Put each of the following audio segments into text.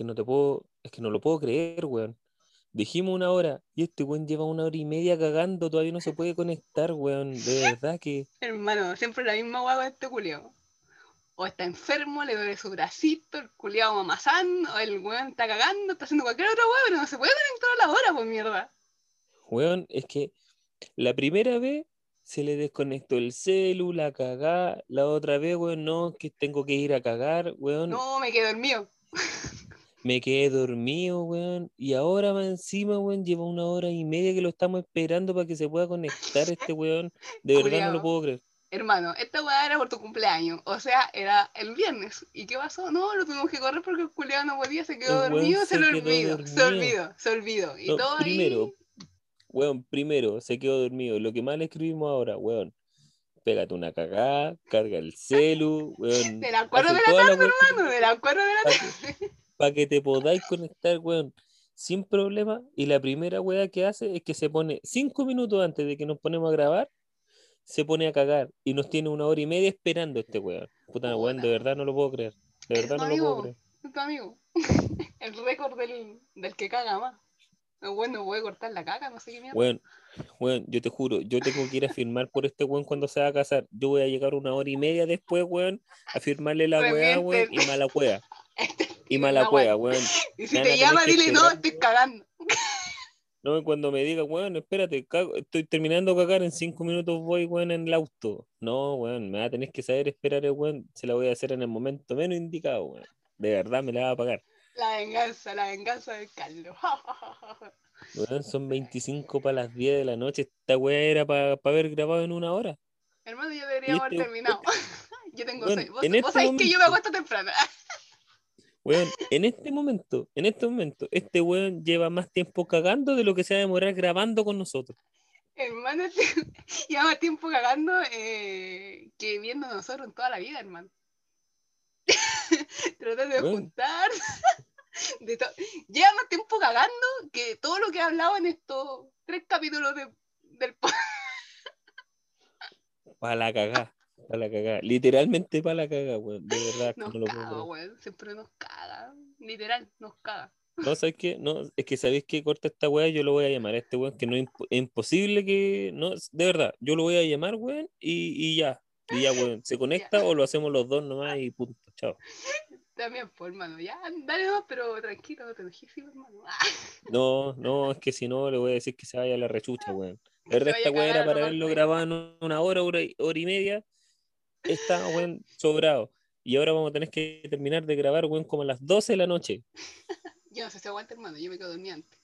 que no te puedo, es que no lo puedo creer, weón. Dijimos una hora y este weón lleva una hora y media cagando, todavía no se puede conectar, weón. De verdad que. Hermano, siempre la misma guagua este culiao. O está enfermo, le duele su bracito, el culiao mamazán, o el weón está cagando, está haciendo cualquier otra weón, pero no se puede conectar a la hora, pues mierda. Weón, es que la primera vez se le desconectó el celu, la cagá, la otra vez, weón, no, que tengo que ir a cagar, weón. No, me quedé dormido. Me quedé dormido, weón. Y ahora va encima, weón, lleva una hora y media que lo estamos esperando para que se pueda conectar este weón. De verdad no lo puedo creer. Hermano, esta weá era por tu cumpleaños, o sea, era el viernes. ¿Y qué pasó? No, lo tuvimos que correr porque el culiao no podía, se quedó El dormido, se, se lo quedó olvidó, se olvidó, se olvidó. Y No, ahí- primero, weón, primero se quedó dormido. Lo que más le escribimos ahora, weón, pégate una cagada, carga el celu, weón. De las cuatro hace de la tarde, hermano, de las cuatro de la tarde. que, pa' que te podáis conectar, weón, sin problema. Y la primera weá que hace es que se pone cinco minutos antes de que nos ponemos a grabar, se pone a cagar y nos tiene una hora y media esperando este weón. Puta, weón, de verdad no lo puedo creer. De verdad no lo puedo creer. Tu amigo. El récord del, del que caga más. No, bueno, voy a cortar la caca, no sé qué mierda. Weón, weón, yo te juro, yo tengo que ir a firmar por este weón cuando se va a casar. Yo voy a llegar una hora y media después, weón, a firmarle la weá, weón, y mala weá. Este Y mala weá. weón. Y si te llama, dile, no, estoy cagando. No, cuando me diga, weón, espérate, cago- estoy terminando de cagar, en cinco minutos voy, weón, en el auto. No, weón, me va a tener que saber esperar, el weón, se la voy a hacer en el momento menos indicado, weón. De verdad me la va a pagar. La venganza, la venganza del Carlos. Weón, son 25 para las 10 de la noche. Esta weá era para haber grabado en una hora. Hermano, yo deberíamos haber terminado. Yo tengo seis. Vos, este sabés que yo me acuesto temprano. Weón, en este momento, en este momento, este weón lleva más tiempo cagando de lo que se va a demorar grabando con nosotros. hermano, este- lleva más tiempo cagando eh, que viendo nosotros en toda la vida, hermano. Tratar de Bueno. juntar. De lleva más tiempo cagando que todo lo que he hablado en estos tres capítulos de- del podcast. Para la cagá, para la cagá. Literalmente para la cagá, weón. De verdad, Nos no lo puedo caga, weón. Siempre nos caga. Literal, nos caga. No, ¿sabes qué? No, es que sabéis que corta esta weá, yo lo voy a llamar a este weón, que no es, impo- es imposible que. No, de verdad, yo lo voy a llamar, weón, y, y ya. Y ya, weón, se conecta o lo hacemos los dos nomás y punto, chao. También, pues, hermano. Ya, dale nomás, pero tranquilo, no te sí, hermano. No, no, es que si no le voy a decir que se vaya a la rechucha, weón. La verdad, esta weá era para lo haberlo norte. grabado en una hora, hora y, hora y media. Está, weón, sobrado. Y ahora vamos a tener que terminar de grabar, weón, como a las 12 de la noche. Yo no sé si aguanta, hermano. Yo me quedo dormida antes.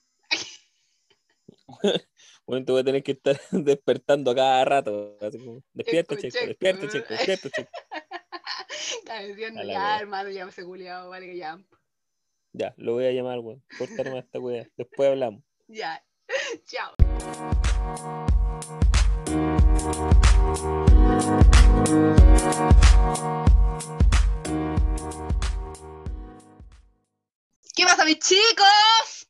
Weón, te voy a tener que estar despertando a cada rato. Así como, despierta, Checo, checo, despierta, checo, despierta, checo. Está diciendo, ya, wea. hermano, ya me se culiado, vale que ya. Ya, lo voy a llamar, weón. Corta nomás esta weá. Después hablamos. Ya. Chao. ¿Qué pasa, mis chicos?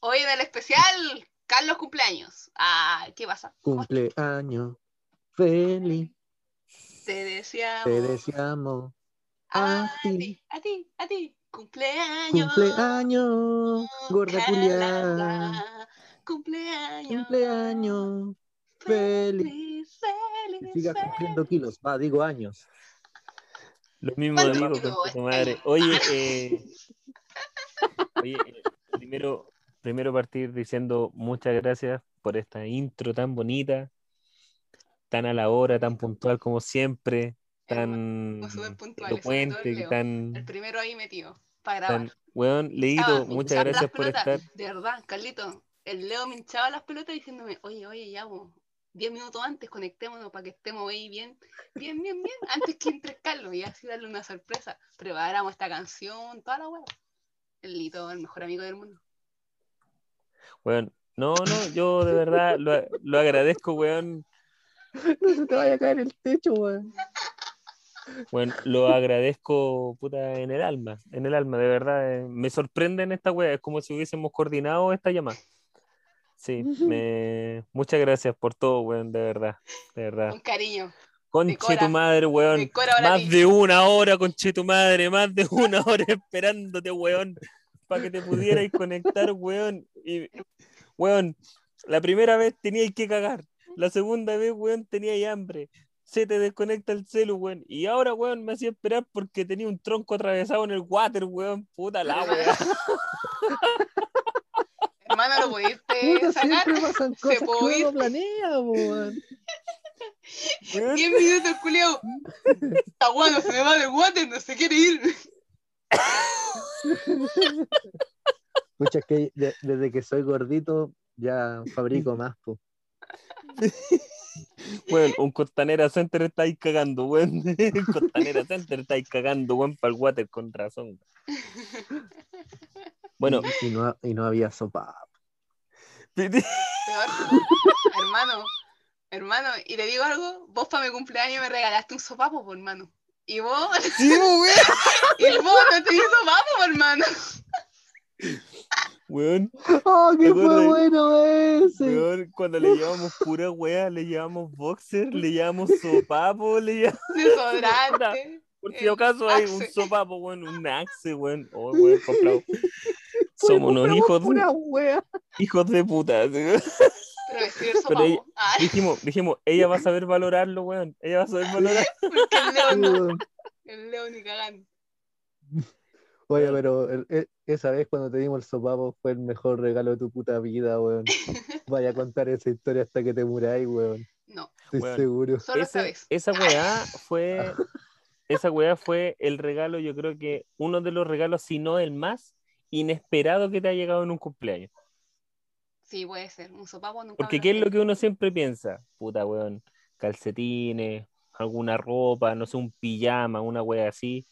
Hoy en el especial, Carlos cumpleaños. Ah, ¿qué pasa? Cumpleaños feliz, Te deseamos. te deseamos a a ti. a ti, a ti. Cumpleaños. Cumpleaños, gorda. Cumpleaños. Cumpleaños feliz. Feliz, Que feliz. cumpliendo kilos, va, digo años. Lo mismo ¿Cuánto digo con tu madre. Oye, eh, oye, eh, primero, primero partir diciendo muchas gracias por esta intro tan bonita, tan a la hora, tan puntual como siempre, tan el elocuente, tan, El primero ahí metido, para grabar. tan, weón, Estaba muchas gracias por pelotas. estar. De verdad, Carlito, el Leo me hinchaba las pelotas diciéndome, oye, oye, ya, vos, 10 minutos antes conectémonos para que estemos ahí bien, bien, bien, bien, antes que entre Carlos y así darle una sorpresa. Preparamos esta canción, toda la hueá. El Lito, el mejor amigo del mundo. Weón, no, no, yo de verdad lo, lo agradezco, weón. No se te vaya a caer el techo, weón. Bueno, lo agradezco puta, en el alma, en el alma, de verdad. eh, me sorprende en esta wea, es como si hubiésemos coordinado esta llamada. Sí, me... muchas gracias por todo, weón, de verdad, de verdad. Con cariño. Conche tu madre, weón. Más de una hora, conche tu madre, más de una hora esperándote, weón, para que te pudierais conectar, weón. Y, weón, la primera vez teníais que cagar, la segunda vez, weón, teníais hambre. Se te desconecta el celu, weón. Y ahora, weón, me hacía esperar porque tenía un tronco atravesado en el water, weón. Puta la weón. Hermano, ¿lo pudiste Puta, sacar? siempre pasan cosas que puede uno planea, weón. Weón, 10 minutos, culiao. Está bueno, se me va del water, no se quiere ir. Escucha, es que de- desde que soy gordito ya fabrico más, po. weón, un Costanera Center estáis cagando, weón. Un Costanera Center estáis cagando, weón, para el water, con razón. Bueno, Y, y no, y no había sopa. Peor. hermano, hermano, y te digo algo, vos para mi cumpleaños me regalaste un sopapo, po, hermano. Y vos, sí, weón. y vos no tenías sopapo, po, hermano. Weón, ¡Oh, qué ¿Te fue bueno ese! weón, cuando le llevamos pura wea, le llevamos boxer, le llevamos sopapo, le llevamos. Desodorante. Por si acaso hay un sopapo, weón, un axe, weón. Oh, weón, comprado. Somos unos hijos, wea. hijos de puta. Pero Pero ella- sopapo. Ah, Dijimos, dijimos, ella va a saber valorarlo, weón. Ella va a saber valorar. porque el león. El león ni cagando. Oye, pero el- e- esa vez cuando te dimos el sopapo fue el mejor regalo de tu puta vida, weón. Vaya a contar esa historia hasta que te muráis, weón. No, Estoy Weón. seguro. solo esta Ese- vez. esa weá fue. Esa weá fue el regalo, yo creo que uno de los regalos, si no el más inesperado que te ha llegado en un cumpleaños. Sí, puede ser. Un sopapo nunca. Porque ¿qué es lo que uno siempre piensa? Puta, weón, calcetines, alguna ropa, no sé, un pijama, una wea así,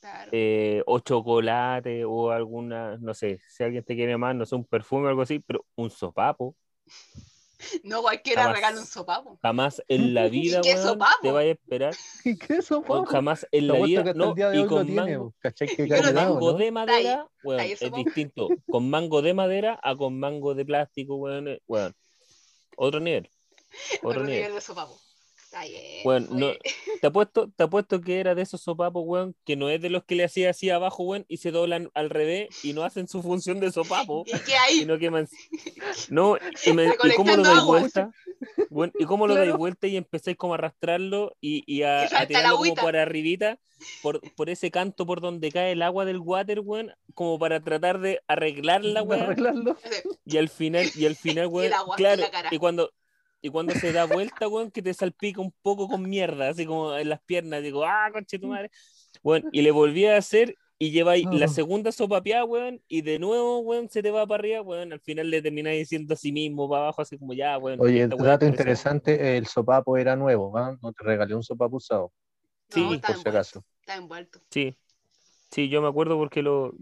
Claro. eh, o chocolate, o alguna, no sé, si alguien te quiere más, no sé, un perfume o algo así, pero un sopapo, No cualquiera jamás. regala un sopapo. jamás en la vida, qué weón, sopapo? te vaya a esperar, ¿Y qué o sopapo? jamás en la vida, no, el día de y con tiene, mango, po. ¿cachai? Que Yo lo con calidad, tengo. ¿o mango ¿no? de madera, weón, ahí es distinto, con mango de madera a con mango de plástico, weón, eh, weón, otro nivel, otro Otro nivel. nivel de sopapo. Bueno, no-. Te apuesto, te apuesto que era de esos sopapos, weón, que no es de los que le hacía así abajo, weón, y se doblan al revés y no hacen su función de sopapo, ¿Y qué hay? sino que man- No, y, me- y cómo lo dais agua. vuelta, weón, y cómo lo dais Claro. vuelta y empezáis como a arrastrarlo y, y a, a tirarlo como por arribita, por, por ese canto por donde cae el agua del water, weón, como para tratar de arreglar la Para weá. arreglarlo. Y al final, y al final, weón, claro, la cara. y cuando, y cuando se da vuelta, weón, que te salpica un poco con mierda, así como en las piernas, digo, ah, conche tu madre. Weón, y le volví a hacer y lleváis la Oh. segunda sopapeada, weón, y de nuevo, weón, se te va para arriba, weón, al final le termináis diciendo a sí mismo para abajo, así como ya, weón. Oye, weá dato es interesante, el sopapo era nuevo, ¿ah? No te regalé un sopapo usado, Sí, No, está por si acaso. Está envuelto. Sí, sí, yo me acuerdo porque lo.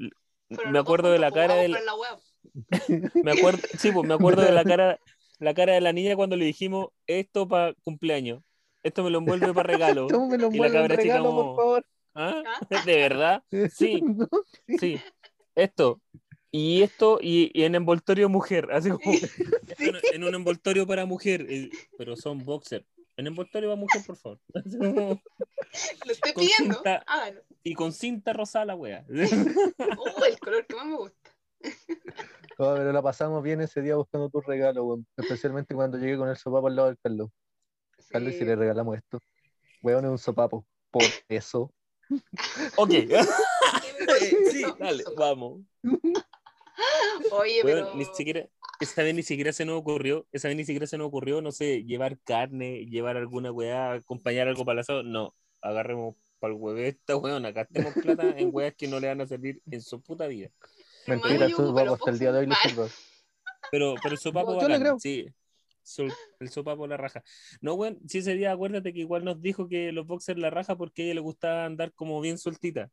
Pero me acuerdo de la cara del, la web. Me acuerdo, sí, pues me acuerdo de la cara, la cara de la niña cuando le dijimos esto para cumpleaños. Esto me lo envuelve para regalo. Tú me lo Y la envuelve cabra chica regalo, como- por favor. ¿Ah? ¿Ah? ¿De verdad? Sí. ¿No? Sí. Esto. Y esto, y, y en envoltorio mujer. Así como en, en un envoltorio para mujer. eh, Pero son boxer. En envoltorio para mujer, por favor. Como- Lo estoy Con pidiendo. cinta. Hágalo. Y con cinta rosada la wea. Uh, el color que más me gusta. Oh, pero la pasamos bien ese día buscando tu regalo, weón. especialmente cuando llegué con el sopapo al lado del Carlos. Carlos, Sí. si le regalamos esto. Weón, es un sopapo. Por eso. ok. Sí, dale, vamos. Oye, Weón, pero. ni siquiera, esa vez ni siquiera se nos ocurrió, esa vez ni siquiera se nos ocurrió, no sé, llevar carne, llevar alguna weá, acompañar algo para el asado. No, agarremos para el hueve esta weón, gastemos plata en weas que no le van a servir en su puta vida. Mentira, yo sopapo hasta el día de hoy le sirve. Pero, pero el sopapo Yo- yo le bacán, creo. sí. El sopapo la raja. No, weón, sí ese día acuérdate que igual nos dijo que los boxers la raja porque a ella le gustaba andar como bien sueltita.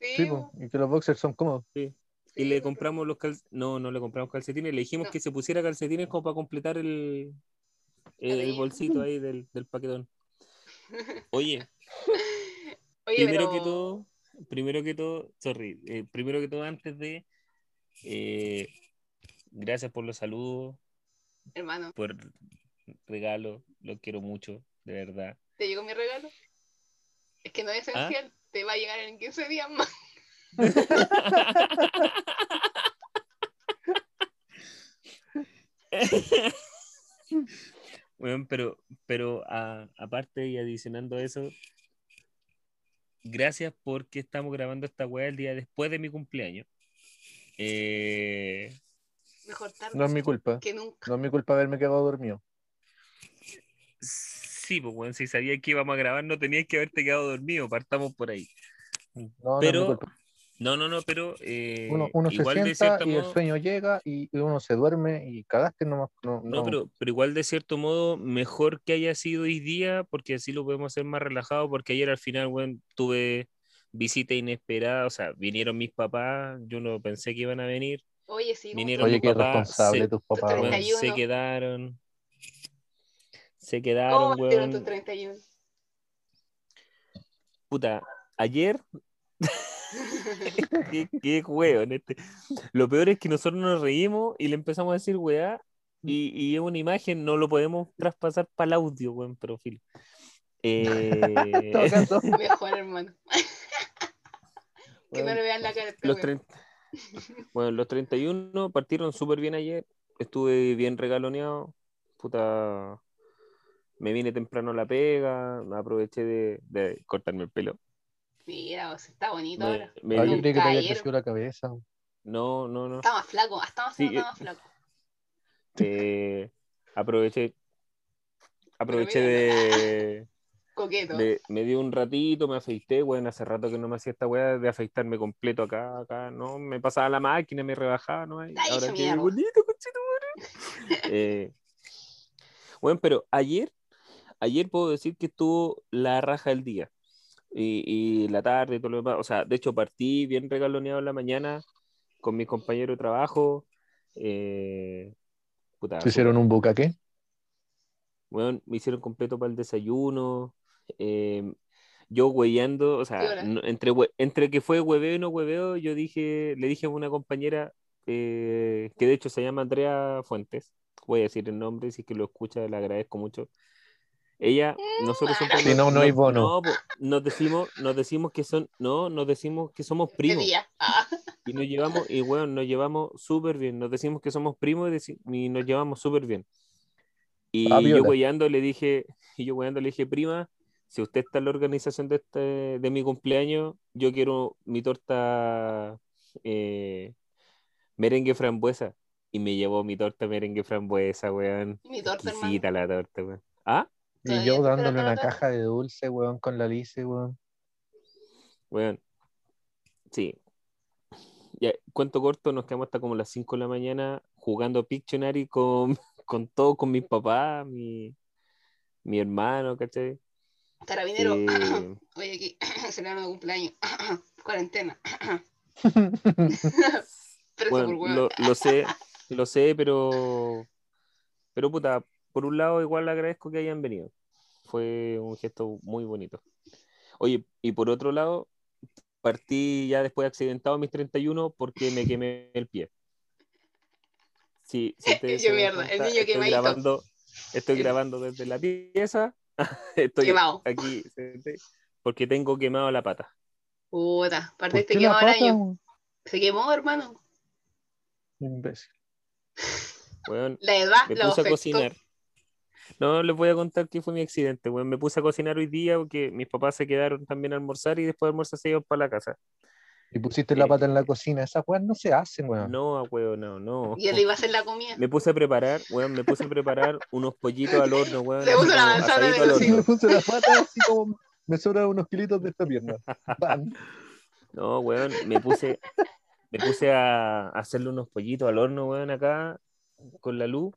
Sí, Sí, po, y que los boxers son cómodos. Y sí, le po. compramos los calcetines, no, no le compramos calcetines, le dijimos No. que se pusiera calcetines como para completar el, el bolsito ahí del, del paquetón. Oye, Oye, primero pero... que todo, primero que todo, sorry, eh, primero que todo antes de, eh, gracias por los saludos, Hermano, por regalo, lo quiero mucho, de verdad. ¿Te llegó mi regalo? Es que no es ¿Ah? esencial. Te va a llegar en 15 días más. Bueno, pero, pero a- aparte y adicionando eso, gracias porque estamos grabando esta weá el día después de mi cumpleaños. Eh, Mejor tarde No es mi culpa. que nunca. No es mi culpa haberme quedado dormido. sí, pues bueno, si sabía que íbamos a grabar, no tenías que haberte quedado dormido, partamos por ahí. No, no es mi Pero, culpa. no, no, no, pero eh, Uno, uno se igual de sienta cierto y el modo, sueño llega y y uno se duerme y cagaste nomás. No, no, no. pero, pero igual de cierto modo, mejor que haya sido hoy día, porque así lo podemos hacer más relajado, porque ayer al final, bueno, tuve visita inesperada, o sea, vinieron mis papás, yo no pensé que iban a venir, Oye, sí. ¿cómo Vinieron Oye, mis qué papás responsable se- tus papás. Se 31. quedaron. Se ¿Cómo quedaron, tu weón. 31? Puta, ayer. qué, qué weón este. Lo peor es que nosotros nos reímos y le empezamos a decir weá. Y, y es una imagen, no lo podemos traspasar para el audio, weón, pero filo. Eh. Mejor, hermano. Que no weón, le vean la cara los, weón. 30 bueno, los 31 partieron súper bien ayer. Estuve bien regaloneado. Puta. Me vine temprano a la pega. Aproveché de, de cortarme el pelo. Mira, o sea, está bonito Me- ahora. me Ah, yo creí que te había crecido la cabeza. No, no, no. Está más flaco, hasta más Sí, flaco, está eh, más flaco. Eh, aproveché. Aproveché de, Coqueto. de- Me di un ratito, me afeité. Bueno, hace rato que no me hacía esta weá de afeitarme completo acá, acá. No, me pasaba la máquina, me rebajaba, ¿no? Ahora qué mierda. bonito, conchetumare. Eh, bueno, pero ayer, ayer puedo decir que estuvo la raja del día. Y, y la tarde y todo lo demás. O sea, de hecho partí bien regaloneado en la mañana con mis compañeros de trabajo. Eh, puta, ¿Se hicieron súper. un bucaque? Weón, me hicieron completo para el desayuno. Eh, yo hueveando, o sea, no- entre, entre que fue hueveo y no hueveo, yo dije, le dije a una compañera eh, que de hecho se llama Andrea Fuentes, voy a decir el nombre, si es que lo escucha, le agradezco mucho. Ella, nosotros siempre Si no, no hay bono. no, nos decimos, nos decimos que son, no, nos decimos que somos primos. Ah, Y nos llevamos, y bueno, nos llevamos súper bien. Nos decimos que somos primos y, nos llevamos súper bien. Y Ah, yo weyando le dije, y yo weyando le dije, prima, si usted está en la organización de este, de mi cumpleaños, yo quiero mi torta eh, merengue frambuesa. Y me llevó mi torta merengue frambuesa, weón. mi torta, hermano. Exquisita la torta, weón. ¿Ah? Y yo dándole una caja de dulce, weón, con la Alice, weón. Weón. Sí. Ya, cuento corto, nos quedamos hasta como las 5 de la mañana jugando Pictionary con, con todo, con mis papás, mi, mi hermano, ¿cachai? Carabinero. Eh, Oye, aquí, celebrando cumpleaños. Cuarentena. Preso por bueno, lo, lo sé, lo sé, pero, pero puta, por un lado igual le agradezco que hayan venido. Fue un gesto muy bonito. Oye, y por otro lado, partí ya después accidentado a mis 31 porque me quemé el pie. Sí, si Yo mierda, el cuenta, niño estoy grabando, estoy El- grabando desde la pieza. Estoy Quemado. aquí porque tengo quemado la pata. Puta, ¿Por partiste quemado el año. Se quemó, hermano. Imbécil. Weón, La edad me puse a cocinar. No, les voy a contar qué fue mi accidente. weón. me puse a cocinar hoy día porque mis papás se quedaron también a almorzar y después de almorzar se iban para la casa. Y pusiste la Eh, pata en la cocina. Esas weas no se hacen, weón. No, a huevo, no, no. Y él iba a hacer la comida. Me puse a preparar, weón, me puse a preparar unos pollitos al horno, weón. Le puso la manzana de horno. Me puse la pata así como me sobran unos kilitos de esta pierna. Bam. No, weón, me puse, me puse a a hacerle unos pollitos al horno, weón, acá, con la luz.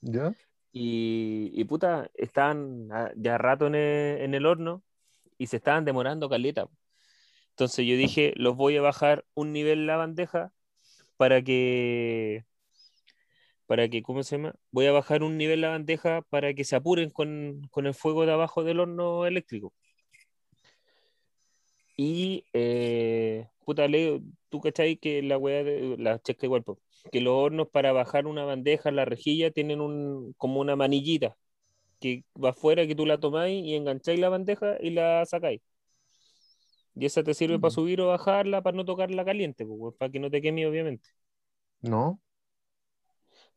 ¿Ya? Y, y puta, estaban ah, ya rato en el, en el horno y se estaban demorando caleta. Entonces yo dije, los voy a bajar un nivel la bandeja para que, para que, ¿cómo se llama? Voy a bajar un nivel la bandeja para que se apuren con, con el fuego de abajo del horno eléctrico. Y, eh, puta, Leo, tú cachai que la weá de la checa igual, que los hornos para bajar una bandeja, la rejilla, tienen un, como una manillita que va afuera, que tú la tomáis y engancháis la bandeja y la sacáis. Y esa te sirve para Mm. subir o bajarla, para no tocarla caliente, pues, para que no te queme, obviamente. ¿No?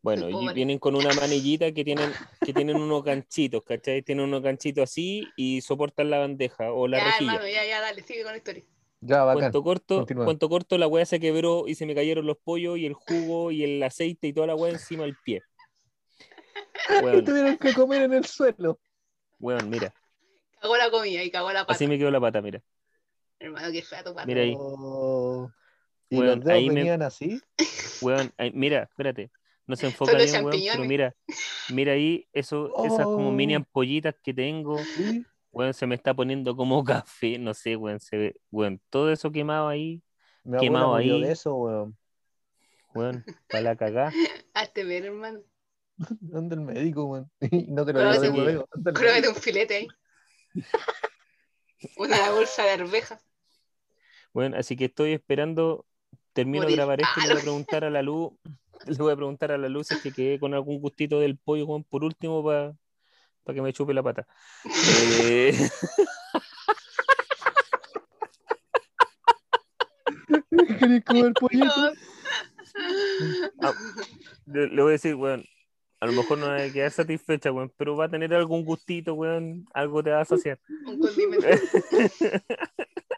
Bueno, y vienen con una manillita que tienen, que tienen unos ganchitos, ¿cachai? Tienen unos ganchitos así y soportan la bandeja o la ya, rejilla. hermano, ya, ya, dale, sigue con la historia. Ya, bacán. Cuento corto, continúa. cuento corto, la weá se quebró y se me cayeron los pollos y el jugo y el aceite y toda la weá encima del pie. Y Weón, tuvieron que comer en el suelo. weón, mira, Cagó la comida y cagó la pata. así me quedó la pata, mira. Hermano, qué fea tu pata. Mira ahí. Oh. ¿Y Weón, los dedos ahí me- venían así? Weón, ay, mira, espérate. No se enfoca Son los bien, weón, pero mira, mira ahí, eso, esas como mini Oh. ampollitas que tengo, Sí. weón, se me está poniendo como café, no sé, weón, se ve, weón, todo eso quemado ahí, Mi abuela Quemado ahí. de eso, weón. weón, para la cagá. Hazte ver, hermano. Anda el médico, weón. No te lo digo un filete ahí. Una bolsa de arvejas. Bueno, así que estoy esperando, termino de grabar esto y le voy a preguntar a la luz, le voy a preguntar a la luz si es que quedé con algún gustito del pollo, weón, por último, para que me chupe la pata. Eh, ah, le, le voy a decir, weón, a lo mejor no va a quedar satisfecha, weón, pero va a tener algún gustito, weón, algo te va a saciar. Un condimento.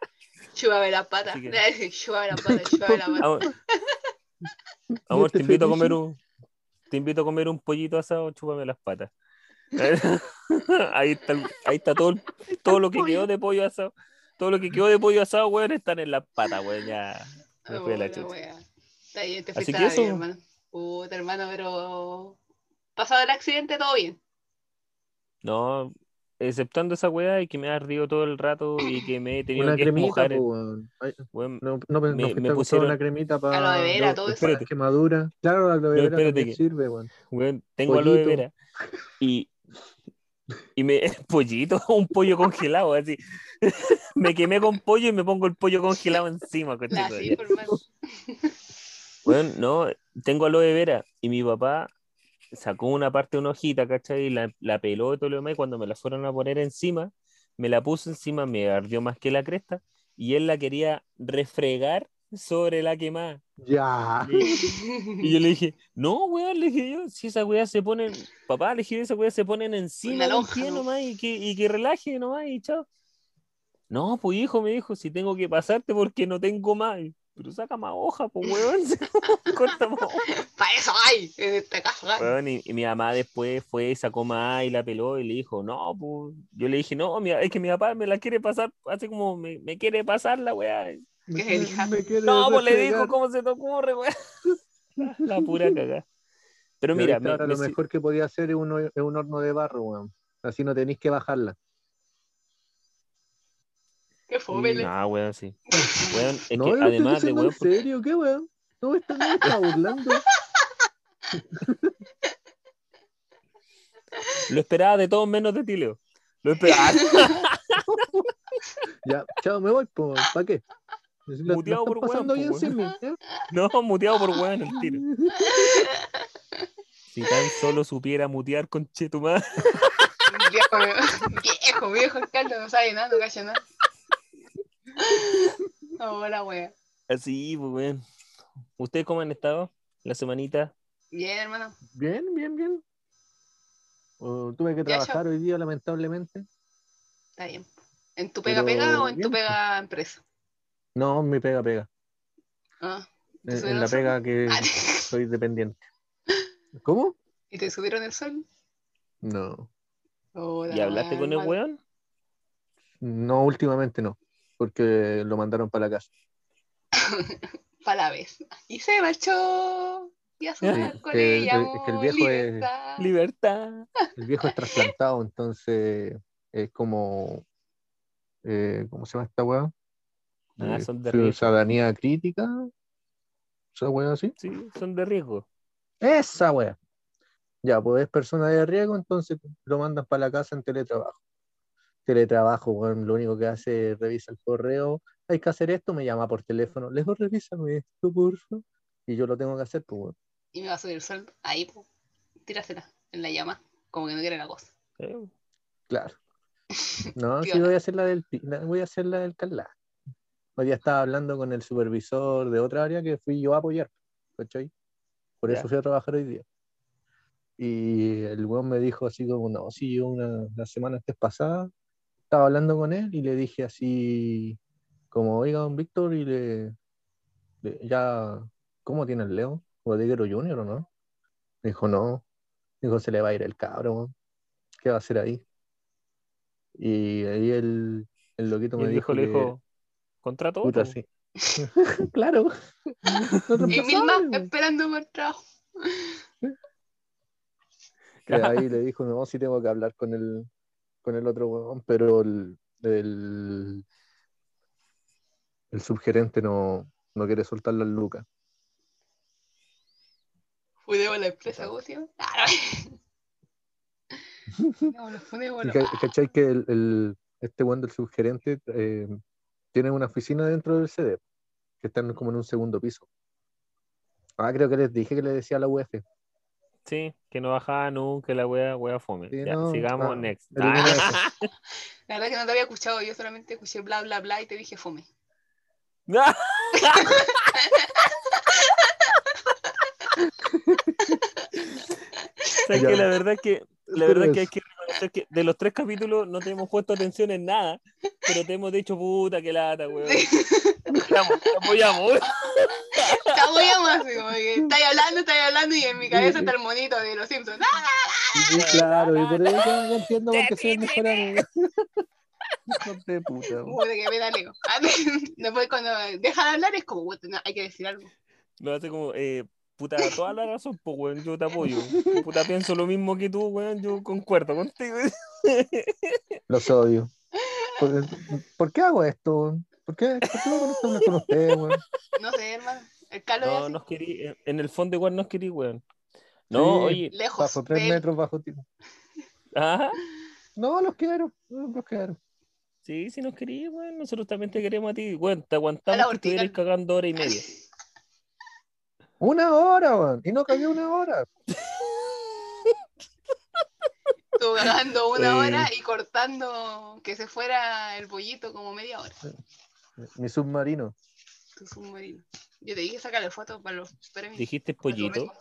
Chúpame la pata. Que- Chúpame la pata, chúpame la pata. Amor, amor, te este invito a comer un, te invito a comer un pollito asado, chúpame las patas. Ahí está, ahí está todo, todo lo que quedó de pollo asado. Todo lo que quedó de pollo asado, weón, están en las patas, weón, ya. Me fui a la chucha. Está bien, te fuiste eso. hermano. Puta, hermano, pero. Pasado el accidente, todo bien. No, exceptando esa weá y que me ha ardido todo el rato y que me he tenido Una que cremita, mojar. po, weón. Ay, weón. No, no, Me- no me pusieron- una cremita para Aloe vera, todo eso. Espérate. quemadura. Claro, la aloe vera espérate también que- sirve, weón. Weón, tengo aloe Pollito. vera y, y me pollito, un pollo congelado, así. me quemé con pollo y me pongo el pollo congelado encima, cochito. sí. Bueno, no, tengo aloe vera y mi papá sacó una parte de una hojita, ¿cachai? Y la, la peló lo demás y cuando me la fueron a poner encima, me la puso encima, me ardió más que la cresta y él la quería refregar sobre la quemada. Ya. Y yo le dije, no, weón, le dije yo, si esa weá se ponen, papá, le dije, esa weá se ponen encima y que, y que relaje nomás y chao. No, pues hijo, me dijo, si tengo que pasarte porque no tengo más. Pero saca más hoja, pues weón, corta más hoja. Para eso hay, en esta casa. hay. Weón, y, y mi mamá después fue, sacó más y la peló y le dijo, no, pues, yo le dije, no, mi- es que mi papá me la quiere pasar, así como me, me quiere pasar la weá. Me, ¿Qué elija? me quiere No, pues le dijo, ¿cómo se te ocurre, weá? La pura cagada. Pero mira, me- ahora me lo mejor que podía hacer es un, es un horno de barro, weón. Así no tenéis que bajarla. Qué fome. No, weón, sí. Weón, es no, que además de diciendo weón, en serio, ¿qué weón? No, esta no está burlando. lo esperaba de todos menos de ti, Leo. Lo esperaba. ya, chao, me voy, pues, ¿para qué? Lo- Muteado por weón, pasando bien weón. sin mí. ¿eh? No, muteado por weón el tiro. Si tan solo supiera mutear con Chetumá. Viejo, viejo, viejo, Carlos, no sabe nada, no cacha nada. Hola, wea. Así, pues, weón. ¿Ustedes cómo han estado la semanita? Bien, hermano. Bien, bien, bien. Tuve que trabajar hoy día, lamentablemente. Está bien. ¿En tu pega Pero pega o en tu bien, pega empresa? No, mi pega, pega. Ah, ¿te En, en la pega que Ah, soy dependiente. ¿Cómo? ¿Y te subieron el sol? No. ¿Y hablaste con el weón? No, últimamente no. Porque lo mandaron para la casa. Para la vez. Y se marchó. Y a Sí, sonar con que el- ella. es que el viejo es- libertad. Libertad. El viejo es trasplantado, entonces es como. eh, ¿Cómo se llama esta weá? Ah, Eh, son de riesgo. ciudadanía crítica. Esa weá así. Sí, son de riesgo. Esa weá. Ya, pues es persona de riesgo, entonces lo mandan para la casa en teletrabajo. Teletrabajo, weón, lo único que hace es revisa el correo. Hay que hacer esto, me llama por teléfono. Lejos, revísame esto, por favor. Y yo lo tengo que hacer, pues, weón. Y me va a subir el sol. Ahí, po. Tírasela en la llama. Como que no quiere la cosa. Eh, Claro. No, sí voy a hacer la del voy a hacer la del Carla. Hoy día estaba hablando con el supervisor de otra área que fui yo a apoyar, ¿cachai? Por eso fui a trabajar hoy día. Y el weón me dijo así como, no, sí, yo una, la semana antes pasada estaba hablando con él y le dije así, como, oiga, don Víctor, y le, le- ya, ¿cómo tiene el Leo? ¿Bodeguero Junior o no? Me dijo, no. Dijo, se le va a ir el cabro, weón. ¿Qué va a hacer ahí? Y ahí el, el loquito me el dijo, le dijo, contrato puta, otro. sí. claro. Nosotros Y mil más pasamos, esperando por trabajo. ahí le dijo, no, sí tengo que hablar con el, con el otro weón, pero el, el, el subgerente no, no quiere soltar las lucas. Fundemos la empresa, ¿cómo se llama? Ah, no. ¿Cachai que el, el- este weón del subgerente eh, tiene una oficina dentro del CD, que están como en un segundo piso? Ah, creo que les dije que le decía a la UF. Sí, que no bajaba nunca la wea, wea fome. Sí, ya, no, sigamos next. Ah. La verdad que no te había escuchado, yo solamente escuché bla bla bla y te dije fome. ¿Sabes Ya. que la verdad es que la verdad es que hay eso. Que de los tres capítulos no te hemos puesto atención en nada, pero te hemos dicho puta que lata, weón. Te amo- te apoyamos. Te apoyamos así, como que estáis hablando, estáis hablando y en mi cabeza está el monito de los Simpsons. Claro, y por eso no entiendo por qué soy el mejor amigo. De puta, que. Ah, Después cuando deja de hablar es como, no, hay que decir algo. Lo hace como, eh, puta, toda la razón, pues, weón, yo te apoyo. Puta, pienso lo mismo que tú, weón, yo concuerdo contigo. Los odio. ¿Por, por qué hago esto? ¿Por qué, por qué a hablar con ustedes, weón? No sé, hermano. El Carlos es No, así. nos querí, en- el fondo igual nos querí, weón. No, Sí. oye, lejos. Bajo tres metros bajo ti. ajá. No, los quiero, los quiero. Sí, si nos querí, weón, nosotros también te queremos a ti. Weón, te aguantamos que estuvieras cagando hora y media. Una hora, weón. Y no cagué una hora. Estuvo cagando una Eh. hora y cortando que se fuera el pollito como media hora. Mi submarino. Tu submarino. Yo te dije sacarle fotos para los premios. Dijiste pollito.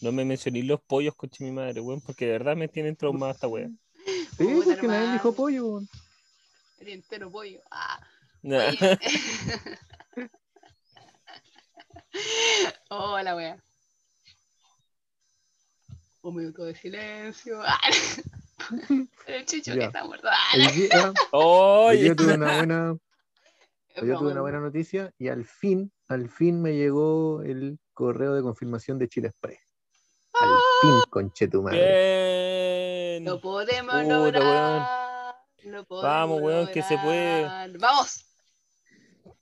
No me mencioné los pollos, coche mi madre, weón, porque de verdad me tienen traumado esta wea. Sí, porque nadie dijo pollo, weón. El entero pollo. Ah. Nah. Oye. oh, wea. Un minuto de silencio. Ah. El chucho que está muerto. Ah, Hoy día, hoy Oye, día tuve una buena, es hoy día tuve broma. una buena noticia y al fin, al fin me llegó el correo de confirmación de Chile Express. Al fin, conche tu madre. bien. Lo podemos Puta, lograr. Lo podemos Vamos, weón, que se puede. Vamos.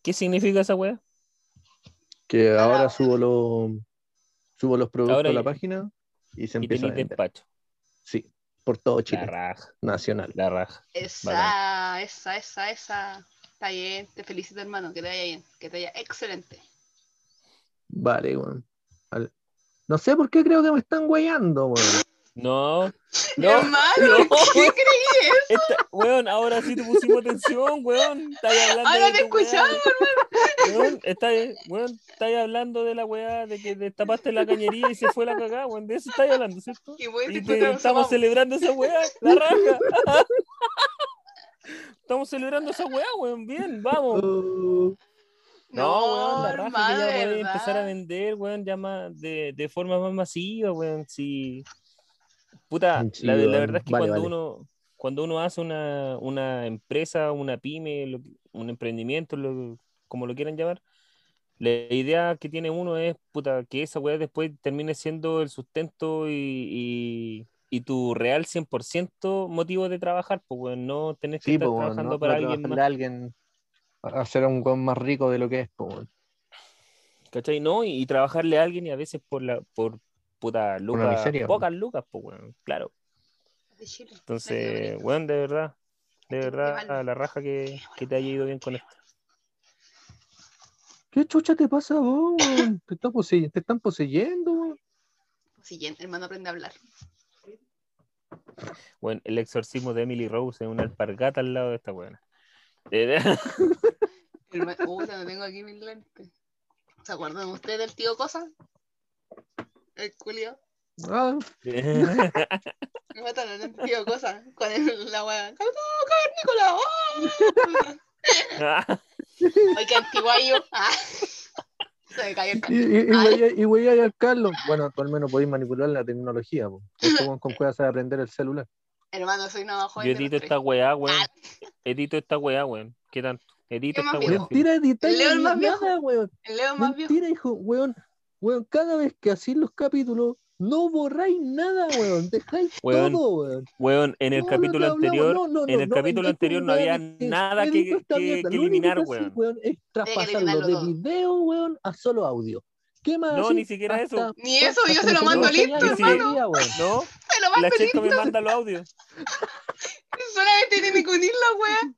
¿Qué significa esa wea? Que Ahora- ahora subo los subo los productos Ahora a la página y se Y empieza a vender. despacho. Sí, por todo La Chile, raja, nacional. la raja. Esa, esa, esa, esa. Está bien. Te felicito, hermano. Que te vaya bien. Que te vaya excelente. Vale, weón. Al- No sé por qué creo que me están guayando, weón. No, no, hermano, no. ¿qué creí? Esta- weón, ahora sí te pusimos atención, weón. Hablando Ahora de te escuchamos, Weón, estáis, weón, estáis hablando de la weá de que destapaste la cañería y se fue la cagada, weón. De eso estáis hablando, ¿cierto? Y a Y te- estamos vamos. celebrando esa weá, la raja. Estamos celebrando esa weá, weón. Bien, vamos. Oh, No, weón, la raja hermano, que ya de puede empezar a vender, weón, ya más de, de forma más masiva, weón. Si. Puta, Sí, la, verdad es que vale, cuando vale. uno cuando uno hace una, una empresa, una pyme, lo- un emprendimiento, lo- como lo quieran llamar, la idea que tiene uno es puta, que esa weá después termine siendo el sustento y, y, y tu real 100% motivo de trabajar, pues no tener que Sí, estar po, weón, trabajando no, para no alguien más. alguien hacer a un weón más rico de lo que es, weón. ¿Cachai? No, y, y trabajarle a alguien y a veces por la, por puta lucas, pocas lucas, pues weón, claro. Entonces, weón, de verdad, de Qué verdad, mal. la raja que, que te haya ido bien con esto. ¿Qué chucha te pasa a vos, weón? Te, están posey- te están poseyendo, weón. Siguiente, hermano, aprende a hablar. Bueno, el exorcismo de Emily Rose en una alpargata al lado de esta buena. Eh, Puta, no tengo aquí mis lentes. ¿Se acuerdan ustedes del tío Cosa? El culio. Ah, Me mataron el tío Cosa con el, la weá. ¡Cavernícola! ¡Oh! Ay, qué antiguayo. Ah. Se me cayó el y, carro. y, güey- al Carlos. Bueno, tú al menos podéis manipular la tecnología. po. Weón con cueva sabe aprender el celular. Hermano, soy una Yo joven. de los edito esta weá, weón. Ah. Edito esta weá, weón. ¿Qué tanto? Edito Yo esta weá. Mentira, editar El León ni más viejo. nada, weón. El Leo más viejo. Mentira, hijo, weón. Weón, cada vez que hacéis los capítulos, no borráis nada, weón. Dejáis Weón, todo, weón. Weón, en el No, capítulo no anterior, no, no, en el no capítulo anterior no había que nada que, que- que eliminar, hacéis, weón. weón, es traspasarlo de video, weón, a solo audio. ¿Qué más? No, hacéis? ni siquiera eso. Hasta- Ni eso, yo se lo que mando listo, hermano. día, weón. ¿No? Se lo La mando me listo. manda los audios. Solamente tiene que unir la weá.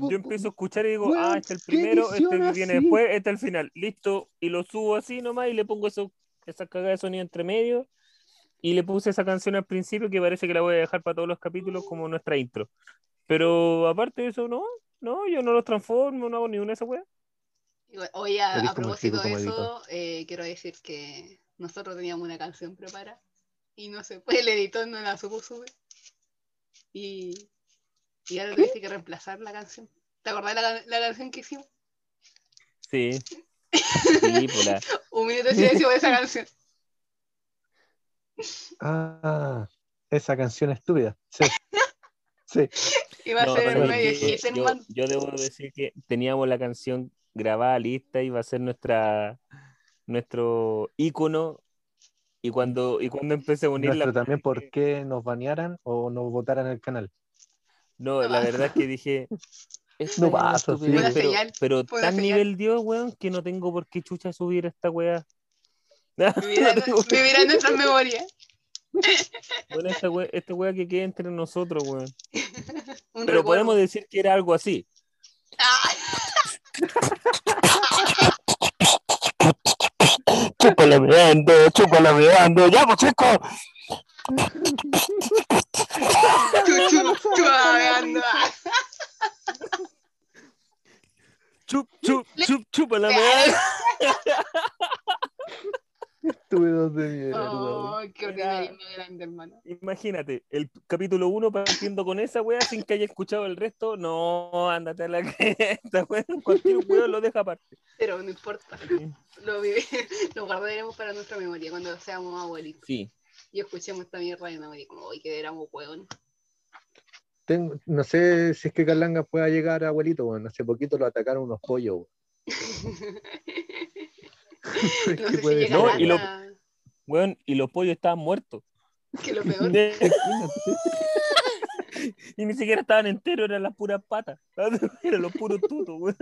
Yo empiezo a escuchar y digo, Weón, ah, este es el ¿qué primero, este que viene así? después, este es el final. Listo. Y lo subo así nomás y le pongo eso, esa cagada de sonido entre medio. Y le puse esa canción al principio que parece que la voy a dejar para todos los capítulos como nuestra intro. Pero aparte de eso, no, no, yo no los transformo, no hago ni una de esas weas. Bueno, Oye, a, a propósito de eso, eh, quiero decir que nosotros teníamos una canción preparada y no se puede, el editor no la supo subir. Y, y ahora tuviste que reemplazar la canción. ¿Te acordás de la, la canción que hicimos? Sí. Sí, pues la- Un minuto de silencio de esa canción. Ah, esa canción estúpida. Sí. Sí. Iba a No, ser medio yo, yo debo decir que teníamos la canción grabada lista y va a ser nuestra nuestro ícono y cuando y cuando empecé a unir Nuestro también por qué nos banearan o nos votaran el canal. No la verdad es que dije No pasa, sí. Pero, señal, tan señal. nivel Dios weón que no tengo por qué chucha subir esta weá Vivirá, No en nuestras memorias. bueno, esta weá, esta weá que quede entre nosotros weón pero recuerdo. podemos decir que era algo así Ah, chúpala mirando chúpala mirando ya pues chico chup chup chup chúpala mirando Estúpidos de mierda. Oh, qué ordinarismo grande, hermano. Imagínate, el capítulo 1 partiendo con esa wea sin que haya escuchado el resto. No, ándate a la cresta, weón. Cualquier weón lo deja aparte. Pero no importa. Lo, vivi- lo guardaremos para nuestra memoria cuando seamos abuelitos. Sí. Y escuchemos esta mierda y me como, hoy que éramos hueón. Tengo- no sé si es que Carlanga pueda llegar abuelito, bueno, hace poquito lo atacaron unos pollos. No sé puede y lo- los pollos estaban muertos. Que lo peor. y ni siquiera estaban enteros, eran las puras patas. Eran los puros tutos, weón.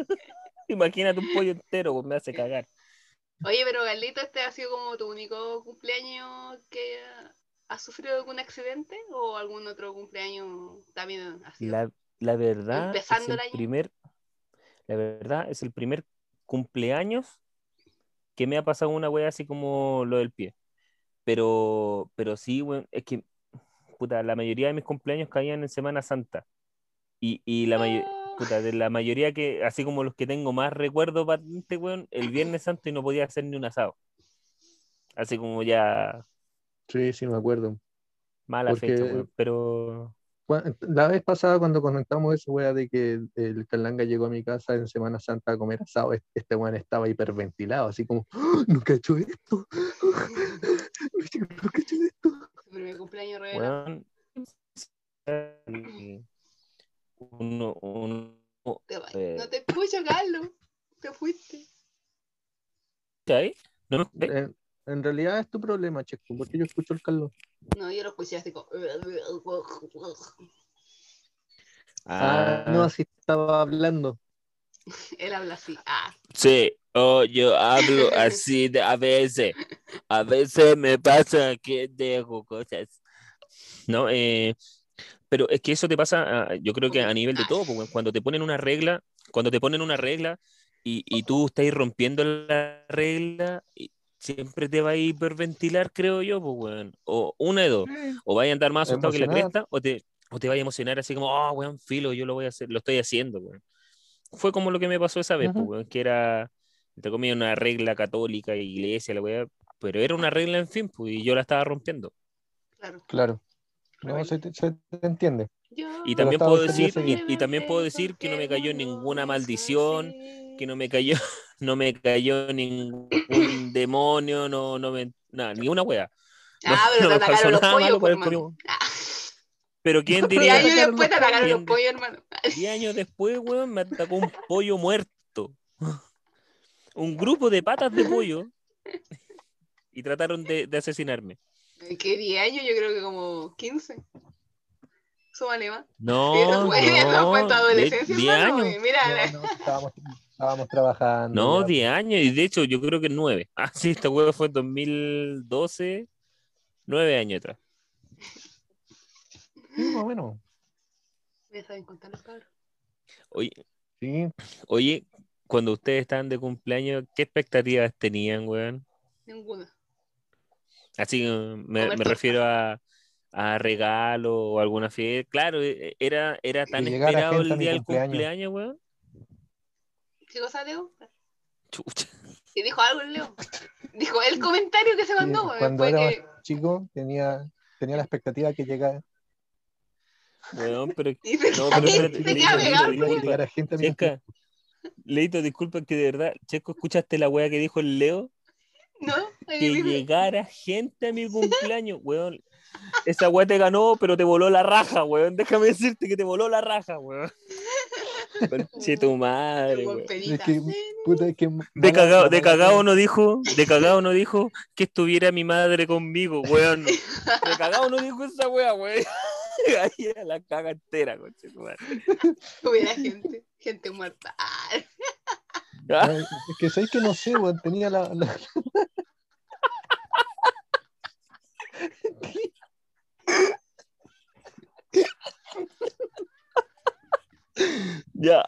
Imagínate un pollo entero, weón, me hace cagar. Oye, pero Carlito, ¿este ha sido como tu único cumpleaños que has sufrido algún accidente? ¿O algún otro cumpleaños también ha sido? La, la verdad Empezando es el el año. primer, la verdad es el primer cumpleaños que me ha pasado una wea así como lo del pie. Pero, pero sí, weón, es que puta, la mayoría de mis cumpleaños caían en Semana Santa. Y, y la mayoría, Oh, puta, de la mayoría que, así como los que tengo más recuerdo patente, weón, el Viernes Santo y no podía hacer ni un asado. Así como ya Sí, sí, me acuerdo. mala Porque- fecha, weón. Pero La vez pasada cuando comentamos eso, wea, de que el Carlanga llegó a mi casa en Semana Santa a comer asado, este- weón estaba hiperventilado, así como, ¡Ah! nunca he hecho esto. Nunca he hecho esto. su primer cumpleaños revelado. weón. Uno, uno, Te va- eh. No te escucho, Carlos. Te fuiste. ¿cachai? ¿No me? En, en realidad es tu problema, Checo, porque yo escucho el Carlos. No, yo lo escuché así como. Ah, no, así estaba hablando. Él habla así. Ah, Sí, oh, yo hablo así de, a veces. A veces me pasa que dejo cosas. No, eh, pero es que eso te pasa, ah, yo creo que a nivel de todo, pues, cuando te ponen una regla, cuando te ponen una regla y, y tú estás rompiendo la regla, y siempre te va a hiperventilar, creo yo, pues, weón. O una de dos. O vaya a andar más asustado que la cresta, o te, o te vaya a emocionar así como, oh, weón, filo, yo lo voy a hacer, lo estoy haciendo, weón. Fue como lo que me pasó esa vez, pues, weón, que era, entre comillas, una regla católica, iglesia, la weá, pero era una regla, en fin, pues, y yo la estaba rompiendo. Claro. Claro. No, se te, se te entiende. Y también puedo decir, de y, y también puedo decir que no me cayó ninguna maldición, que no me cayó, no me cayó ningún demonio, no, no me, nada, ni una wea. No, Ah, pero no te me pasó atacaron los nada pollos, malo por hermano. Ah, Pero quién Diez diría, años atacaron después te atacaron los pollos. pollos, hermano. 10 años después, weón, me atacó un pollo muerto. Un grupo de patas de pollo. Y trataron de, de asesinarme. ¿Qué 10 años? Yo creo que como 15. Súmale más. No, en tu no, adolescencia, 10 hermano. años. Mira, No, no, estábamos, estábamos trabajando. No, ya. 10 años, y de hecho yo creo que 9. Ah, sí, esta hueá fue en 2012, 9 años atrás. Sí, más o menos. me saben contar los cabros. Oye, Sí, oye, cuando ustedes estaban de cumpleaños, ¿qué expectativas tenían, weón? Ninguna. Así que me, me refiero a, a regalo o alguna fiesta. Claro, e- era, era tan esperado el día del cumpleaños. cumpleaños, weón. ¿Qué cosa, Leo? Chucha. ¿Y dijo algo el Leo? Dijo el comentario que se mandó, Sí, weón, cuando era que chico tenía, tenía la expectativa que llegara, Weón, pero No, pero espérate, Leito, disculpa que de verdad, Checo, ¿escuchaste la weá que dijo el Leo? Que llegara gente a mi cumpleaños, weón. Esa weá te ganó, pero te voló la raja, weón. Déjame decirte que te voló la raja, weón. Conche tu madre, weón, weón. pelita. Es que, puta, es que De cagado, de cagado no dijo, de cagado no dijo que estuviera mi madre conmigo, weón. De cagado no dijo esa weá, weón. Ahí era la caga entera, conche tu madre. Hubiera gente, gente muerta. Ah, Es que sabéis que no sé, weón, tenía la, la- Ya.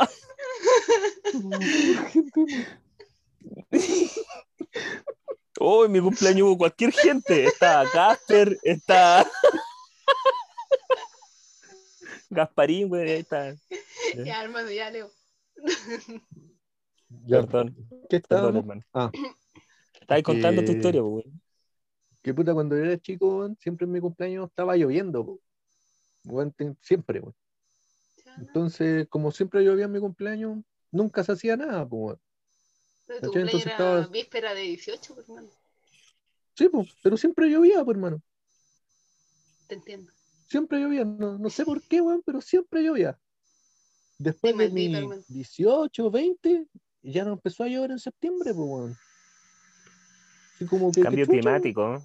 Oh, en mi cumpleaños hubo cualquier gente. Está Casper, está. Gasparín, güey, ahí está. ya, hermano, ya, Leo. Ya, Perdón, ¿Qué perdón, estábamos? hermano. Ah. Estabas contando tu historia, pues, güey. Que puta, cuando era chico, weón, siempre en mi cumpleaños estaba lloviendo, te- siempre, weón. Entonces, como siempre llovía en mi cumpleaños, nunca se hacía nada, weón. Pero tu ¿cachai? cumpleaños Entonces era estaba- víspera de 18, pues, hermano. Sí, po, pero siempre llovía, pues, hermano. Te entiendo. Siempre llovía, no, no sé por qué, weón, pero siempre llovía. Después de mis hermano. 18, 20, ya no empezó a llover en septiembre, pues, weón. Así como que, Cambio que chucha, climático. ¿eh?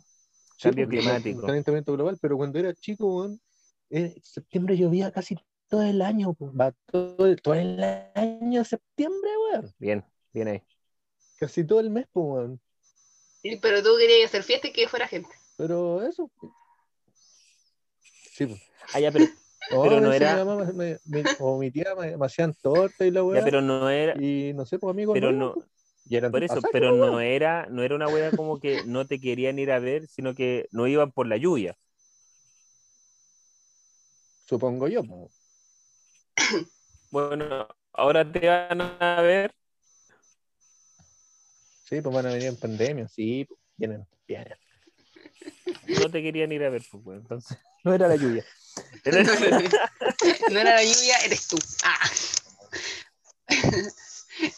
Sí, Cambio climático. Calentamiento global, pero cuando era chico, weón, en septiembre llovía casi todo el año, po. va todo, el- todo el año septiembre, weón. Bien, bien ahí. Casi todo el mes, pues, weón. Y- Pero tú querías hacer fiesta y que fuera gente. Pero eso. Sí, pues. Ah, ya, pero, Pero no era- mi mamá me- me- me- o mi tía me, me hacían torta y la ya, weá. pero no era. Y no sé, pues amigos. Pero no, pues. Y eran por eso, pasaje, pero pues, no era, no era una wea como que no te querían ir a ver, sino que no iban por la lluvia. Supongo yo, pues. Bueno, ahora te van a ver. Sí, pues van a venir en pandemia, sí, vienen, vienen. No te querían ir a ver, pues, entonces no era la lluvia. Era- No era la lluvia, eres tú. Ah.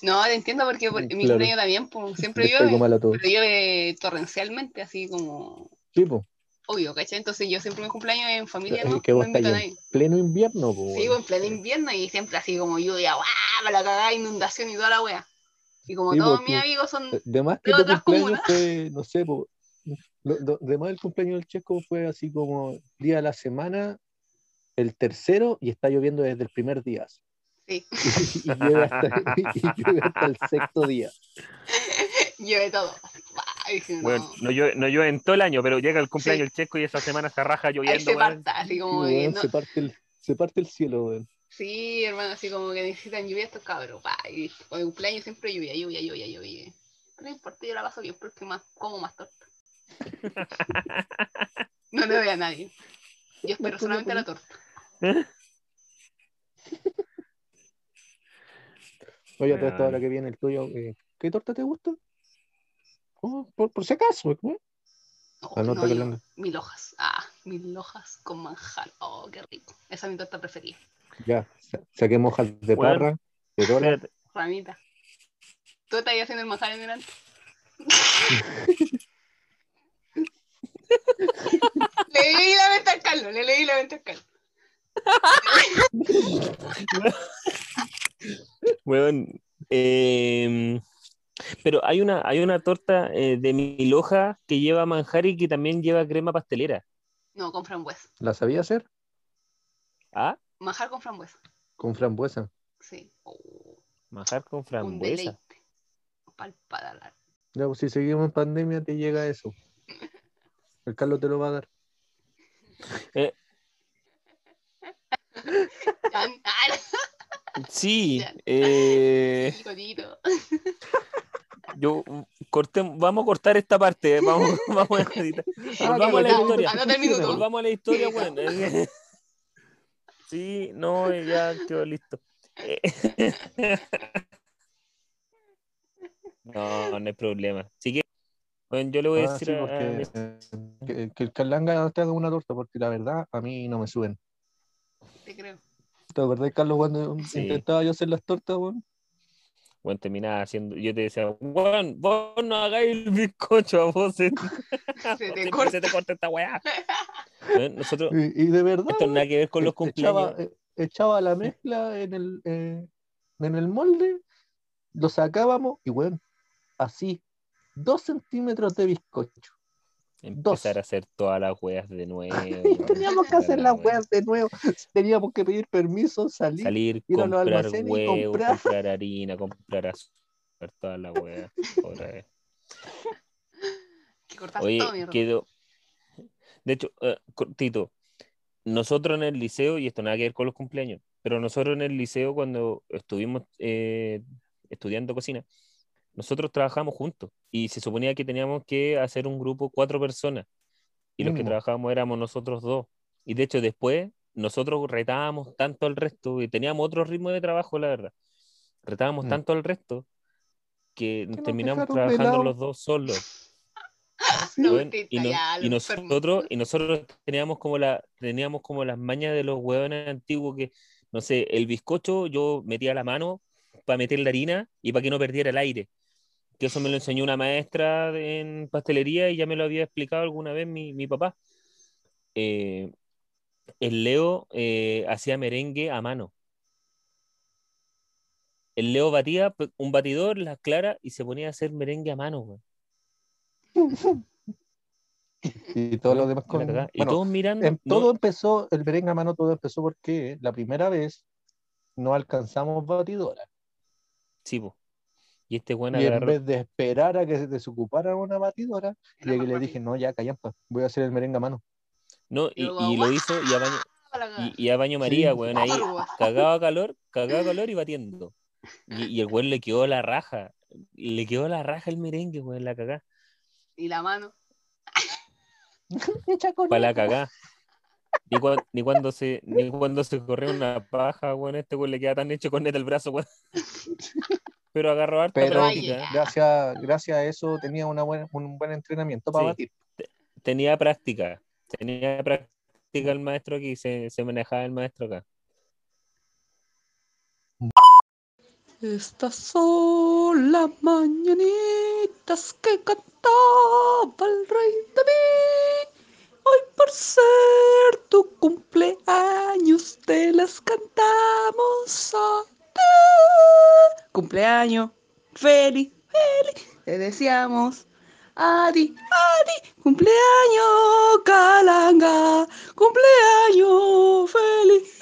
No, te entiendo porque por- mi cumpleaños también pues, siempre llueve, pero llueve torrencialmente, así como Sí, pues. obvio, ¿cachai? Entonces yo siempre mi cumpleaños en familia no, que vos en pleno invierno, pues. Sí, pues, en pleno invierno y siempre así como lluvia, ¡guau! Para la cagada, inundación y toda la wea. Y como Sí, todos pues, mis amigos son De más que de tu otras cumpleaños comunas. fue, no sé, po, lo- lo- de más el cumpleaños del Checo fue así como día de la semana, el tercero, y está lloviendo desde el primer día. Sí. Y, llueve hasta, y llueve hasta el sexto día. llueve todo. Y dije, no, Bueno, no llueve, no llueve en todo el año, pero llega el cumpleaños del Checo y esa semana se raja ahí lloviendo. se parta, así Sí, como no- se, parte el, se parte el cielo, weón. Sí, hermano, así como que necesitan lluvia estos cabros. pa, y con el cumpleaños siempre lluvia, lluvia, lluvia, lluvia. No importa, yo la paso bien porque más, como más torta. No le doy a nadie. Yo espero solamente la torta. Oye, todo esto Ah. ahora que viene el tuyo, eh, ¿qué torta te gusta? Oh, por, por si acaso, ¿eh? No, Anota no, que yo- la- mil hojas. Ah, mil hojas con manjar. Oh, qué rico. Esa es mi torta preferida. Ya, sa- saquemos hojas de Bueno. parra, de dólar. Ramita. ¿Tú estás ahí haciendo el manjar en delante? le leí la venta al Carlos, le leí la venta al Carlos. Weón, em, pero hay una, hay una torta eh, de mil hojas que lleva manjar y que también lleva crema pastelera. No, con frambuesa. ¿La sabía hacer? ¿Ah? Manjar con frambuesa. Con frambuesa. Sí. Oh, Manjar con un frambuesa. deleite. Pal paladar. Ya, pues si seguimos en pandemia, te llega eso. El Carlos te lo va a dar. Eh, ah, sí, eh, yo corté, vamos a cortar esta parte. Vamos, vamos a editar. Volvamos a la historia. Volvamos a la historia, Sí, no, ya quedó listo. Eh, No, no hay problema. Así que, bueno, yo le voy a Ah, decir sí, a- a porque, mis- que, que el Carlanga te haga una torta, porque la verdad a mí no me suben. Te creo. ¿Te acordás, Carlos, cuando Sí. intentaba yo hacer las tortas, weón? Bueno, terminaba haciendo, yo te decía, weón, vos no hagáis el bizcocho, a vos se, Se te corta. se te corta esta weá. Weón, Nosotros, Y, y de verdad, esto nada que ver con los e- echaba, cumpleaños. e- echaba la mezcla en el, eh, en el molde, lo sacábamos y, bueno, así, dos centímetros de bizcocho. Empezar dos. a hacer todas las weas de nuevo. Y teníamos que hacer la las weas de nuevo. Teníamos que pedir permiso, salir. Salir, ir a los comprar y comprar. comprar harina, comprar azúcar, todas las weas. Que Oye, todo, mierda. quedó. De hecho, eh, cortito, nosotros en el liceo, y esto nada que ver con los cumpleaños, pero nosotros en el liceo, cuando estuvimos eh, estudiando cocina, nosotros trabajamos juntos y se suponía que teníamos que hacer un grupo cuatro personas y los que trabajábamos éramos nosotros dos. Y de hecho, después nosotros retábamos tanto al resto y teníamos otro ritmo de trabajo, la verdad. Retábamos Mm. tanto al resto que nos terminamos trabajando los dos solos. No, Weón, mentira, y, no- y nosotros y nosotros teníamos como la teníamos como las mañas de los huevones antiguos que no sé el bizcocho yo metía la mano para meter la harina y para que no perdiera el aire que eso me lo enseñó una maestra en pastelería y ya me lo había explicado alguna vez mi, mi papá Eh, el Leo eh, hacía merengue a mano el Leo batía un batidor las claras y se ponía a hacer merengue a mano. Y todo lo Weón, demás con. cagá. y bueno, todos mirando no, todo empezó, el merengue a mano todo empezó porque la primera vez no alcanzamos batidora. Sí, po. Y este buen Y en vez de esperar a que se desocupara una batidora, le dije, no, ya callampa, voy a hacer el merengue a mano. No, y, lo hizo y a baño, y, y a baño María, Sí. weón, ahí cagaba calor, cagaba calor y batiendo. Y, y el weón le quedó la raja. Le quedó la raja el merengue, weón, la cagá. Y la mano. Para la cagá. Ni, ni cuando se, ni cuando se corrió una paja, weón, este weón le queda tan hecho con neta el brazo, weón. Pero agarró harta Pero práctica. gracias, gracias a eso tenía una buena, un buen entrenamiento para Sí. batir. Tenía práctica. Tenía práctica el maestro aquí, se, se manejaba el maestro acá. Estas son las mañanitas que cantaba el rey David. Hoy por ser tu cumpleaños te las cantamos a. Cumpleaños. Feliz, feliz. Te deseamos. Adi, Adi, cumpleaños Calanga, cumpleaños feliz.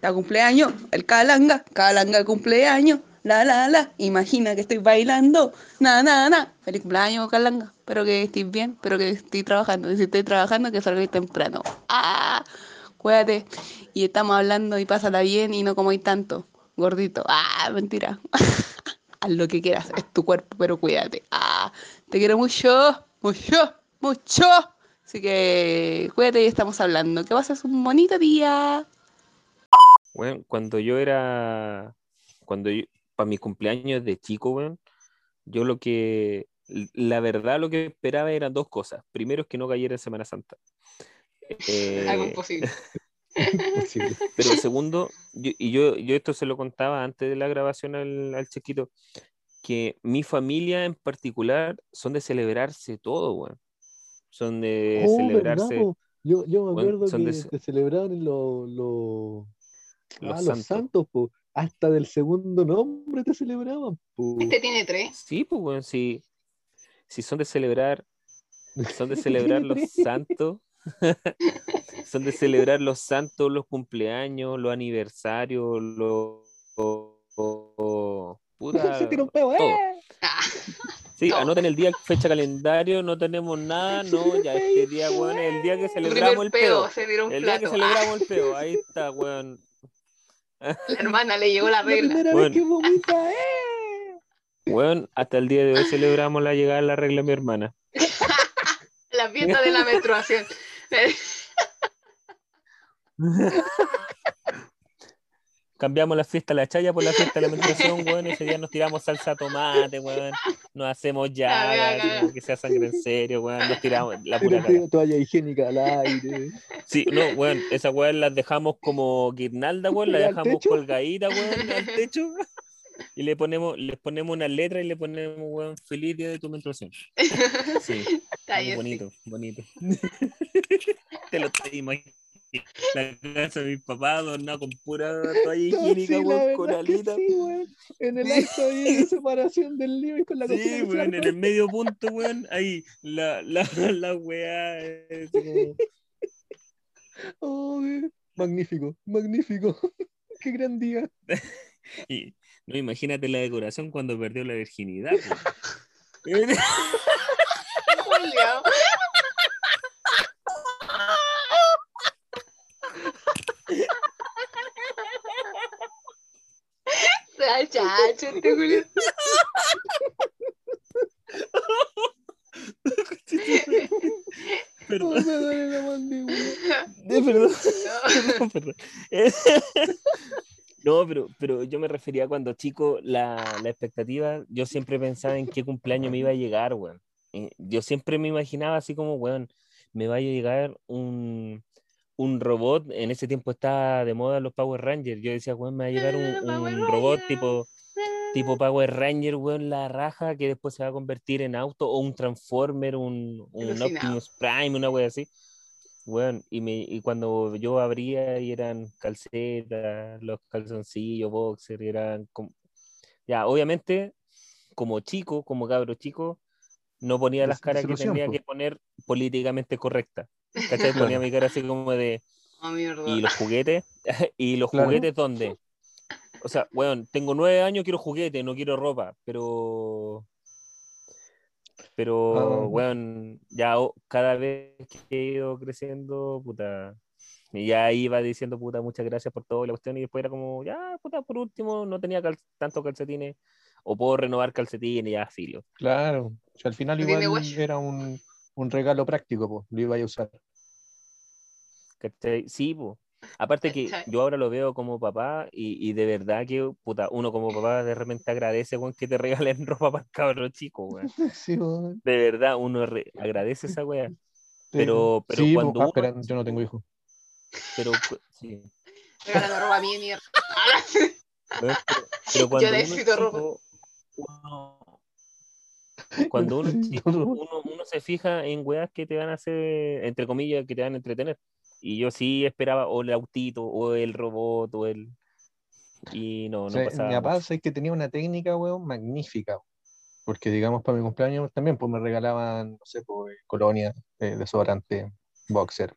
La cumpleaños, el calanga, calanga cumpleaños, la la la, imagina que estoy bailando, na na na, feliz cumpleaños calanga, espero que estés bien, espero que estés trabajando, si estoy trabajando que salgáis temprano, ah, cuídate, y estamos hablando y pásala bien y no comáis tanto, gordito, ah, mentira. haz lo que quieras, es tu cuerpo, pero cuídate. Ah, te quiero mucho, mucho, mucho. Así que cuídate y estamos hablando. Que pases un bonito día. Bueno, cuando yo era, cuando yo, para mis cumpleaños de chico, weón, yo lo que, la verdad lo que esperaba eran dos cosas. Primero es que no cayera en Semana Santa. Algo Eh, imposible. Imposible. pero segundo, yo- y yo, yo esto se lo contaba antes de la grabación al, al chiquito, que mi familia en particular son de celebrarse todo, weón. Son de Oh, ¿verdad, celebrarse? Yo, yo me Bueno, acuerdo que de- te celebraban los, los, los ah, los santos. po. Hasta del segundo nombre te celebraban, po. Este tiene tres. Sí, pues, sí. Si son de celebrar, son de celebrar los santos, son de celebrar los santos, los cumpleaños, los aniversarios, los... puta, Se tira un peo. ¡eh! Sí, No. anoten el día, fecha, calendario, no tenemos nada, no, ya este día, weón, es el día que celebramos el peo. se tiró un El día que celebramos el peo, ahí está, weón. La hermana le llegó la La regla. primera Bueno. vez que vomita, ¡eh! Weón, hasta el día de hoy celebramos la llegada de la regla de mi hermana. La fiesta de la menstruación. Cambiamos la fiesta de la chaya por la fiesta de la menstruación, weón. Ese día nos tiramos salsa de tomate, weón. Nos hacemos La como que sea sangre en serio, weón. Nos tiramos la pura peo, toalla higiénica al aire. Sí, no, weón. Esas weón las dejamos como guirnalda, weón. Las ¿Al dejamos techo? colgaditas, weón, al techo. Y le ponemos, les ponemos una letra y le ponemos, weón, feliz día de tu menstruación. Sí, Sí. bonito, bonito. Te lo estoy imaginando. La casa de mis papás adornada con pura toalla higiénica, Sí, la weón, con sí, weón. En el acto ahí de separación del living con la Sí, weón, en el medio punto, weón, ahí, la, la, la weá, eh, así como- Oh, magnífico, magnífico. Qué gran día. y, no, imagínate la decoración cuando perdió la virginidad, weón. Julio. Sea chacho este Julio. Perdón, me duele la mandíbula. eh, perdón, perdón, perdón. Eh, No, pero, pero yo me refería cuando chico, la, la expectativa, yo siempre pensaba en qué cumpleaños me iba a llegar, weón. Eh, Yo siempre me imaginaba así como, weón, me va a llegar un, un robot, en ese tiempo estaba de moda los Power Rangers, yo decía, weón, me va a llegar un, Ah, Power un robot tipo, tipo Power Ranger, weón, la raja, que después se va a convertir en auto, o un Transformer, un, un. Optimus Prime, una wea así. Weón, y, me, y cuando yo abría y eran calcetas, los calzoncillos, boxer, eran como... Ya, obviamente, como chico, como cabro chico, no ponía las caras que tenía que poner políticamente correcta. ¿Cachai? Ponía mi cara así como de... Oh, mierda. ¿Y los juguetes? ¿Y los Claro. juguetes dónde? O sea, weón, tengo nueve años, quiero juguetes, no quiero ropa, pero... Pero, Ah. weón, ya o- cada vez que he ido creciendo, puta, y ya iba diciendo, puta, muchas gracias por todo, la cuestión, y después era como, ya, puta, por último, no tenía cal- tantos calcetines, o puedo renovar calcetines, ya, filo. Claro. O sea, al final igual era un, un regalo práctico, pues. Lo iba a usar. ¿Cachai? Sí, po. Aparte que yo ahora lo veo como papá y, y de verdad que, puta, uno como papá de repente agradece, weón, que te regalen ropa para el cabro chico, weón. Sí, weón. De verdad, uno re- agradece esa weá. Sí, Pero- pero sí, cuando uno- yo no tengo hijos. Pero, sí. Regálame ropa a mí, mierda. pero, pero cuando uno es necesito ropa. chico, uno- cuando uno uno, uno se fija en weas que te van a hacer, entre comillas, que te van a entretener. Y yo sí esperaba o el autito, o el robot, o el... Y no, O no sea, pasaba. mi papá es que tenía una técnica, weón, magnífica. Porque, digamos, para mi cumpleaños también, pues me regalaban, no sé, pues, colonia, eh, desodorante, boxer.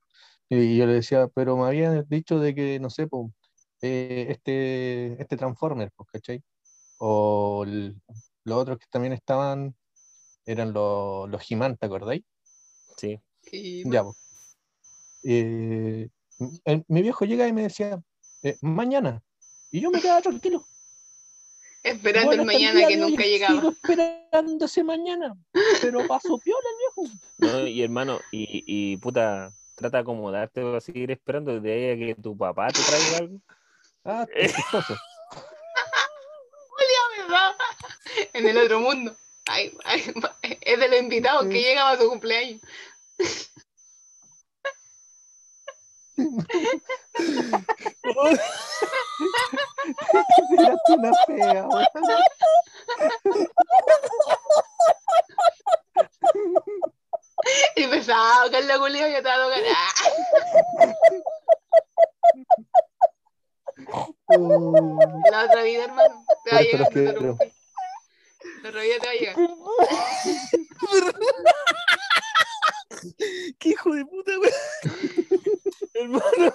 Y yo le decía, pero me habían dicho de que, no sé, pues, eh, este, este Transformer, pues, ¿cachai? O el- los otros que también estaban eran los, los He-Man, ¿te acordáis? Sí. Ya, pues. Eh, el- mi viejo llega y me decía, eh, mañana. Y yo me quedaba tranquilo. Esperando Bueno, el mañana que nunca llegaba. Sigo esperando ese mañana. Pero pasó piola el viejo. No, y hermano, y, y puta, trata de acomodarte para seguir esperando de ahí a que tu papá te traiga algo. Ah, qué chistoso. ¿verdad? En el otro mundo. Ay, ay, es de los invitados que llegan a su cumpleaños. Tiraste una fea. Y la culia y yo estaba tocando. ¡Ah! Oh, La otra vida, hermano. Te va a llegar. te quiero. preocupes. La otra vida te va a llegar. ¡Qué hijo de puta, weón! Hermano,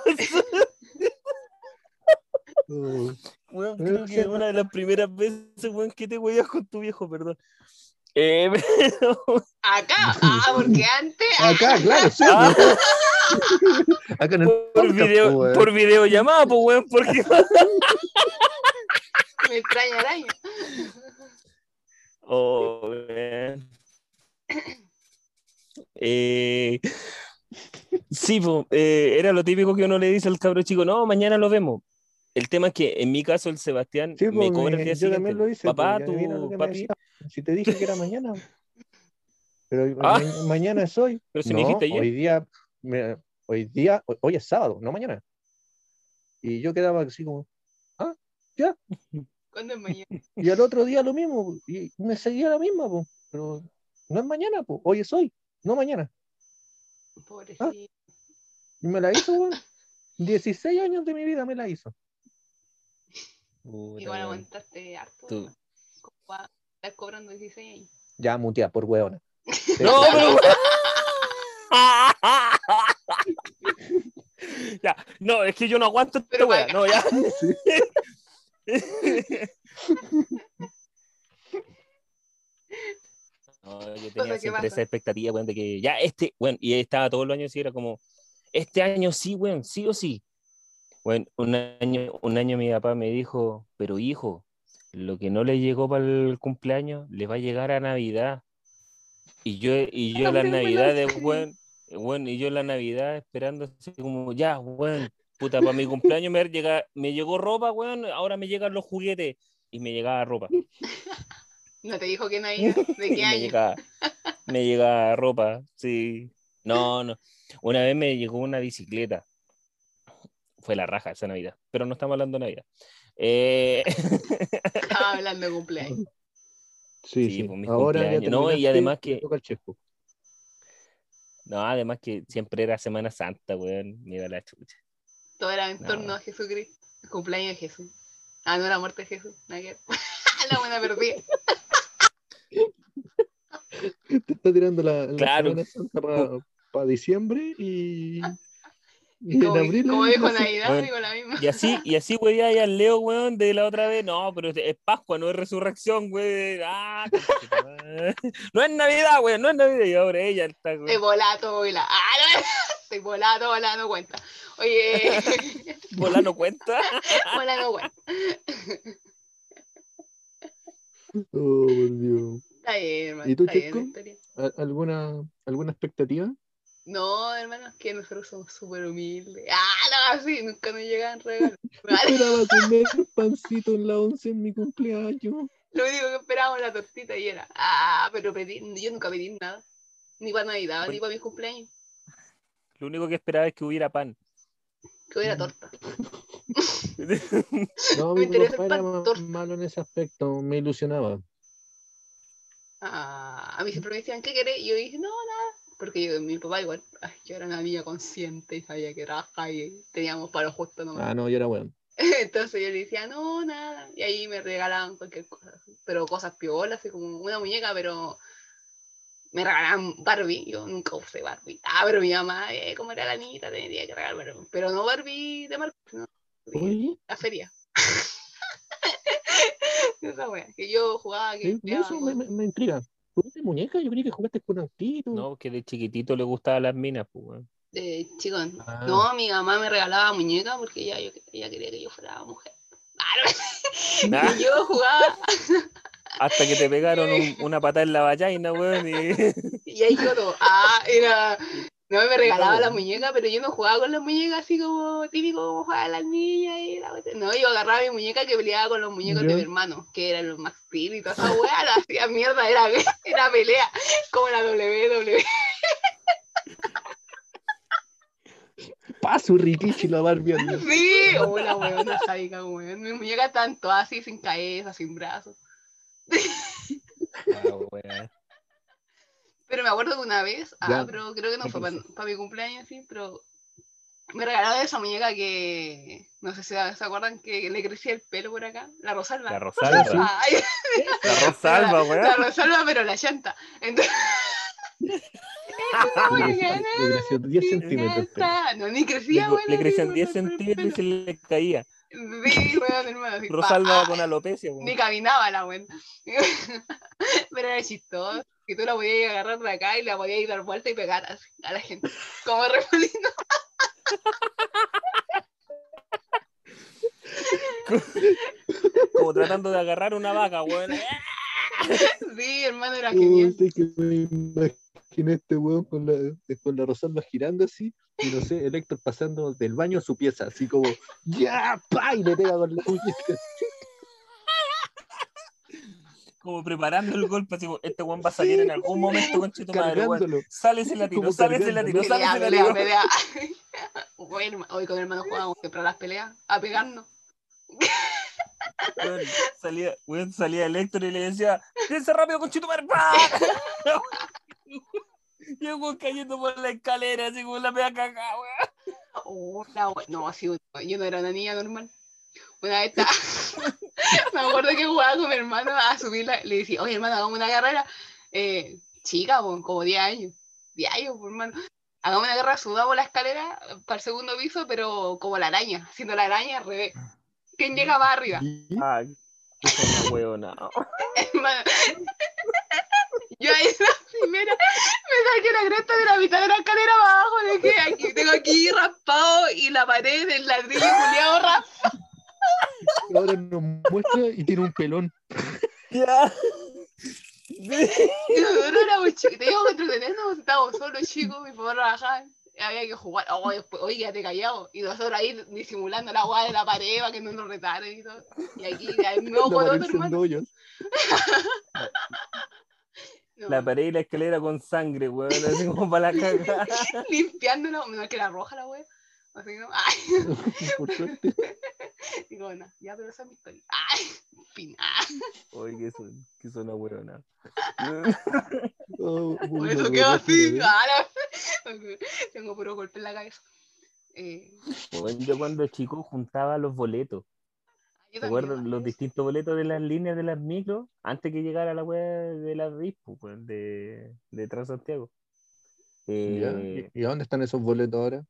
weón, Pero creo que es una de las primeras veces, weón, que te hueas con tu viejo, perdón. Eh, pero- Acá, ah, porque antes. ah, Acá, claro, sí. Ah. weón. Acá en el por, podcast, video, po, weón. por videollamada, pues, weón, porque... me extraña araña. Oh, weón. Eh, sí, po, eh, era lo típico que uno le dice al cabro chico, no, mañana lo vemos. El tema es que en mi caso el Sebastián Sí, me cobra el día yo siguiente. también lo hice. Papá, me papi. Si te dije que era mañana. Pero Ah. ma- mañana es hoy. pero si no, me dijiste ayer. hoy día, me- hoy día, hoy, hoy es sábado, no mañana. Y yo quedaba así como, ¿Cuándo es mañana? y al otro día lo mismo, y me seguía la misma, po, pero no es mañana, po, hoy es hoy, no mañana. Pobrecito. Y me la hizo, weón. 16 años de mi vida me la hizo. Puta, Igual aguantaste harto. Tú- ¿no? ¿Cómo va a estar cobrando 16 años? Ya mutea por hueona. No, pero. ya, no, es que yo no aguanto esta wea. No, ya. No, yo tenía siempre esa expectativa, weón, de que ya este, bueno, y estaba todos los años y era como, este año sí, weón, sí o sí. Bueno, un año, un año mi papá me dijo, pero hijo, lo que no le llegó para el cumpleaños, le va a llegar a Navidad. Y yo, y yo lo Navidades, sé. weón, weón, y yo la Navidad esperando así como, ya, weón, puta, para mi cumpleaños me, llega, me llegó ropa, weón, ahora me llegan los juguetes. Y me llegaba ropa. No te dijo que Navidad. ¿De qué me año? llegaba, me llegaba ropa, sí. No, no. Una vez me llegó una bicicleta. Fue la raja esa Navidad, pero no estamos hablando de Navidad. Eh, Estaba hablando de cumpleaños. Sí, Sí, sí. pues, mis Ahora ya cumpleaños. No, y además que- toca el chesco. no, además que siempre era Semana Santa, weón. Me iba la chucha. Todo era en No. torno a Jesucristo. El cumpleaños de Jesús. Ah, no la muerte de Jesús. nada que ver. la buena perdida. Te está tirando la, la Claro. Semana Santa para diciembre y, y en abril. como dijo Navidad, Bueno. digo la misma. Y así, y así, güey, ahí al Leo, weón, de la otra vez. No, pero es Pascua, no es resurrección, güey. Ah, no es Navidad, güey, no es Navidad. Y ahora ella está, Estoy güey. volato, volá. Ah, no, estoy volato, volá, no cuenta. Oye, Bola no cuenta. volá no cuenta. Oh, por Dios. Está bien, hermano. ¿Y tú, Chico? la historia. ¿A- ¿Alguna, ¿Alguna expectativa? No, hermano, es que nosotros somos súper humildes. Ah, no, sí, nunca nos llegan regalos. Esperaba comer pancito en la once en mi cumpleaños. Lo único que esperábamos era la tortita y era, ah, pero pedí, yo nunca pedí nada. Ni para Navidad, ni para mis cumpleaños. Lo único que esperaba es que hubiera pan. Que hubiera torta. No, Me mi papá era torta. malo en ese aspecto, me ilusionaba. Ah, a mí siempre me decían, ¿qué querés? Y yo dije, no, nada. Porque yo, mi papá igual, ay, yo era una niña consciente y sabía que trabaja y teníamos para justo nomás. Ah, no, yo era bueno. Entonces yo le decía, no, nada. Y ahí me regalaban cualquier cosa. Pero cosas piolas, así como una muñeca, pero me regalaban Barbie. Yo nunca usé Barbie. Ah, pero mi mamá, eh, como era la niñita, tenía que regalar Barbie. Pero no Barbie de marca, no, de la feria. Esa wea, que yo jugaba, que eh, eso me, me, me intriga. ¿Jugaste muñeca? Yo creí que jugaste con autito. No, que de chiquitito le gustaban las minas, pues, weón. Eh, chicos, Ah. no, mi mamá me regalaba muñeca porque ella, yo- ella quería que yo fuera mujer. Nah, Y yo jugaba, hasta que te pegaron un- una patada en la vallaina, weón. Y... y ahí yo todo, ah, era, no me regalaba No, la weón. muñeca, pero yo no jugaba con las muñecas así como típico como jugaban las niñas y la. No, yo agarraba mi muñeca que peleaba con los muñecos de mi hermano, que eran los Max Steel y toda esa weá, la hacía mierda, era, era pelea, como la WWE. Paso Rikichi la Barbie. anda. Sí, hola weona sádica, weón. Mis muñecas están todas así, sin cabeza, sin brazos. Ah, weón. Pero me acuerdo que una vez, ah, pero creo que no ¿Qué fue para mi cumpleaños, sí, pero me regalaron esa muñeca que, no sé si se acuerdan que le crecía el pelo por acá, la Rosalba. La Rosalba. Ay, La Rosalba, la weón. Rosalba, pero la llanta. Entonces, Le muñeca, creció- le creció 10 centímetros. No, ni Le, crecía, le weón, crecían así, 10 por el centímetros y se le caía. Sí, weón, hermano. Rosalba ah, con alopecia, Ni caminaba la weón. Pero era chistoso. Que tú la podías agarrar de acá y la podías dar vuelta y pegar así a la gente. Como remolino. Como tratando de agarrar una vaca, weón. Sí, hermano, era genial. Que me imaginé este weón con la, con la Rosalba girando así, y no sé, el Héctor pasando del baño a su pieza, así como, ¡ya! ¡pa! Y le pega con la muñeca. Como preparando el golpe, así como, este weón va a salir en algún momento, conchito madre, weón. Sale ese latino, sale ese latino, sale Pelea, ese pelea, latino. pelea. Hoy, herma- hoy con hermano jugábamos siempre a las peleas, a pegarnos. Weón, salía, weón, salía el Héctor y le decía, ¡Piensa rápido, conchito madre! ¡pa! Y el weón cayendo por la escalera, así como la pega cagada, weón. Oh, la we- No, así, yo no era una niña normal. Una vez estaba- me acuerdo que jugaba con mi hermano a subirla. Le decía, oye, hermano, hagamos una carrera. Eh, chica, como 10 años. 10 años, hermano. Hagamos una guerra, subamos la escalera para el segundo piso, pero como la araña, haciendo la araña al revés. ¿Quién llega más arriba? Y- qué una. Hermano. Yo ahí la primera me saqué la cresta de la mitad de la escalera para abajo, de que aquí, tengo aquí raspado y la pared del ladrillo culiado raspado. Ahora nos muestra y tiene un pelón. Ya. Nosotros éramos chicos, teníamos que entretenernos, estábamos solos chicos, mi papá trabajaba, había que jugar, oh, después, oye, quédate callado, y nosotros ahí disimulando la guada de la pared para que no nos retaran y todo. Y aquí, me La con otro hermano. No, La pared y la escalera con sangre, weón, así como para la cagada. limpiándola, no, que era roja la wea. Así, ¿no? Ay, Por suerte. digo, no, ya, pero esa es mi historia. Ay, fin, ah. Oye, que son, que son una weona. Oh, Por eso quedó así. ah, Tengo puro golpe en la cabeza. Eh, yo cuando chico juntaba los boletos. yo ¿Te acuerdas? Los distintos boletos de las líneas de las micros antes que llegara la web de la RIS, pues, weón, de, de Transantiago. Eh, ¿Y y a dónde están esos boletos ahora?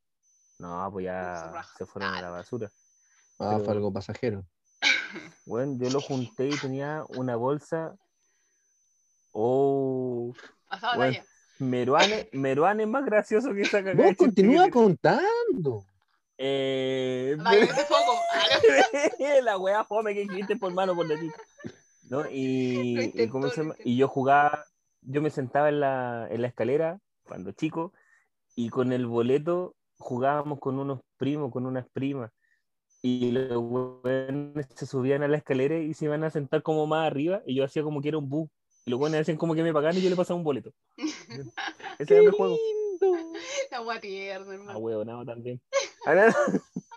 No, pues ya se fueron a la basura. Ah, Pero- fue algo pasajero. Bueno, yo lo junté y tenía una bolsa. Oh, bueno. Meruane, Meruane es más gracioso que esa cagada. Vos continúa contando. Eh, foco. La wea fome que dijiste por mano por la tita. ¿No? Y, y, intentó, ¿cómo se lo llama? intentó. y yo jugaba, yo me sentaba en la, en la escalera cuando chico y con el boleto jugábamos con unos primos, con unas primas. Y los se subían a la escalera y se iban a sentar como más arriba y yo hacía como que era un bus. Y los weones hacían como que me pagaban y yo le pasaba un boleto. Ese era mi juego. La wea tierna, Ah, hermano. huevonado también. Ahora,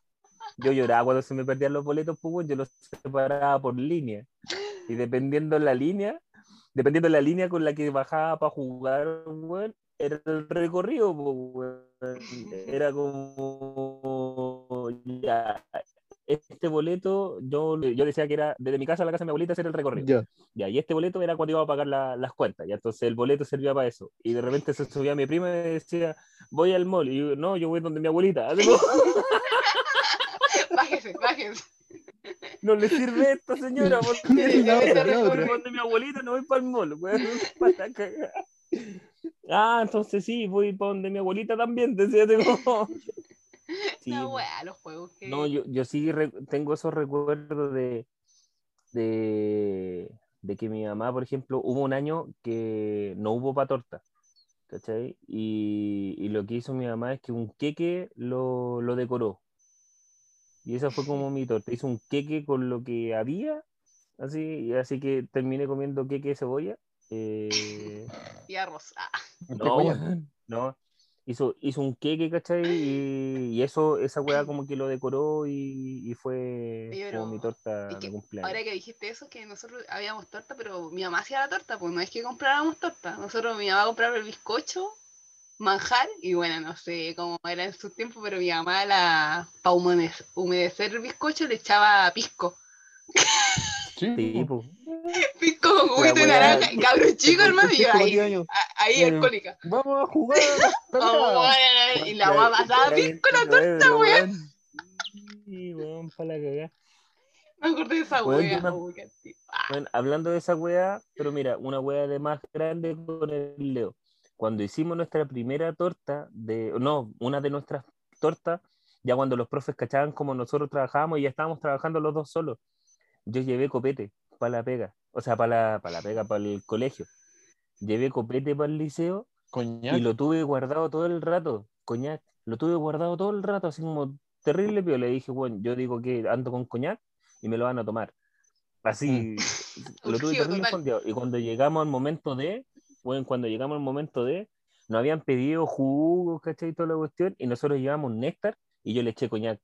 Yo lloraba cuando se me perdían los boletos, pues, yo los separaba por línea. Y dependiendo de la línea, dependiendo de la línea con la que bajaba para jugar, weón, era el recorrido, pues. Era como ya. Este boleto, yo, yo decía que era desde mi casa a la casa de mi abuelita, era el recorrido. Ya. Ya, y este boleto era cuando iba a pagar la- las cuentas, y entonces el boleto servía para eso. Y de repente se subía mi prima y me decía, voy al mall, y yo, no, yo voy donde mi abuelita. Bájese, bájese. no le sirve esto, señora, porque yo otra. voy donde mi abuelita, no voy para el mall, weón, para cagar. Ah, entonces sí, voy para donde mi abuelita también, decía como, Sí, po. weá, los juegos que. No, yo, yo sí tengo esos recuerdos de, de, de que mi mamá, por ejemplo, hubo un año que no hubo pa' torta, ¿cachai? Y, y lo que hizo mi mamá es que un queque lo, lo decoró. Y esa fue como mi torta. Hizo un queque con lo que había, así, y así que terminé comiendo queque de cebolla. Eh, Y arroz. Ah, no, no. Hizo, hizo un queque, ¿cachai? Y, y eso, esa weá como que lo decoró y, y fue Oye, como mi torta es que de cumpleaños. ahora que dijiste eso, que nosotros habíamos torta, pero mi mamá hacía la torta, pues no es que compráramos torta. Nosotros, mi mamá compraba el bizcocho, manjar, y bueno, no sé cómo era en su tiempo, pero mi mamá, la, para humedecer el bizcocho, le echaba pisco. Sí, Sí, po. po. Pisco con juguito de weá- naranja, y cabrón chico, hermano, y yo Como ahí, 10 años. a- ahí Bueno. alcohólica. Vamos a jugar. Oh, bueno, y la guapa pasaba pisco la 29, torta, weón. Sí, weón, para la cagada. Me acordé de esa Weón, wea. yo me- qué antiguo. Ah, Bueno, hablando de esa weá, pero mira, una weá de más grande con el Leo. Cuando hicimos nuestra primera torta, de, no, una de nuestras tortas, ya cuando los profes cachaban como nosotros trabajábamos y ya estábamos trabajando los dos solos, yo llevé copete para la pega, o sea, para la, para la pega, para el colegio. Llevé copete para el liceo Coñac. y lo tuve guardado todo el rato, coñac, lo tuve guardado todo el rato, así como terrible, pero le dije, bueno, yo digo que ando con coñac y me lo van a tomar. Así, lo tuve terrible fondeado. Y cuando llegamos al momento de, bueno, cuando llegamos al momento de, nos habían pedido jugos, ¿cachai? Toda la cuestión, y nosotros llevamos néctar y yo le eché coñac.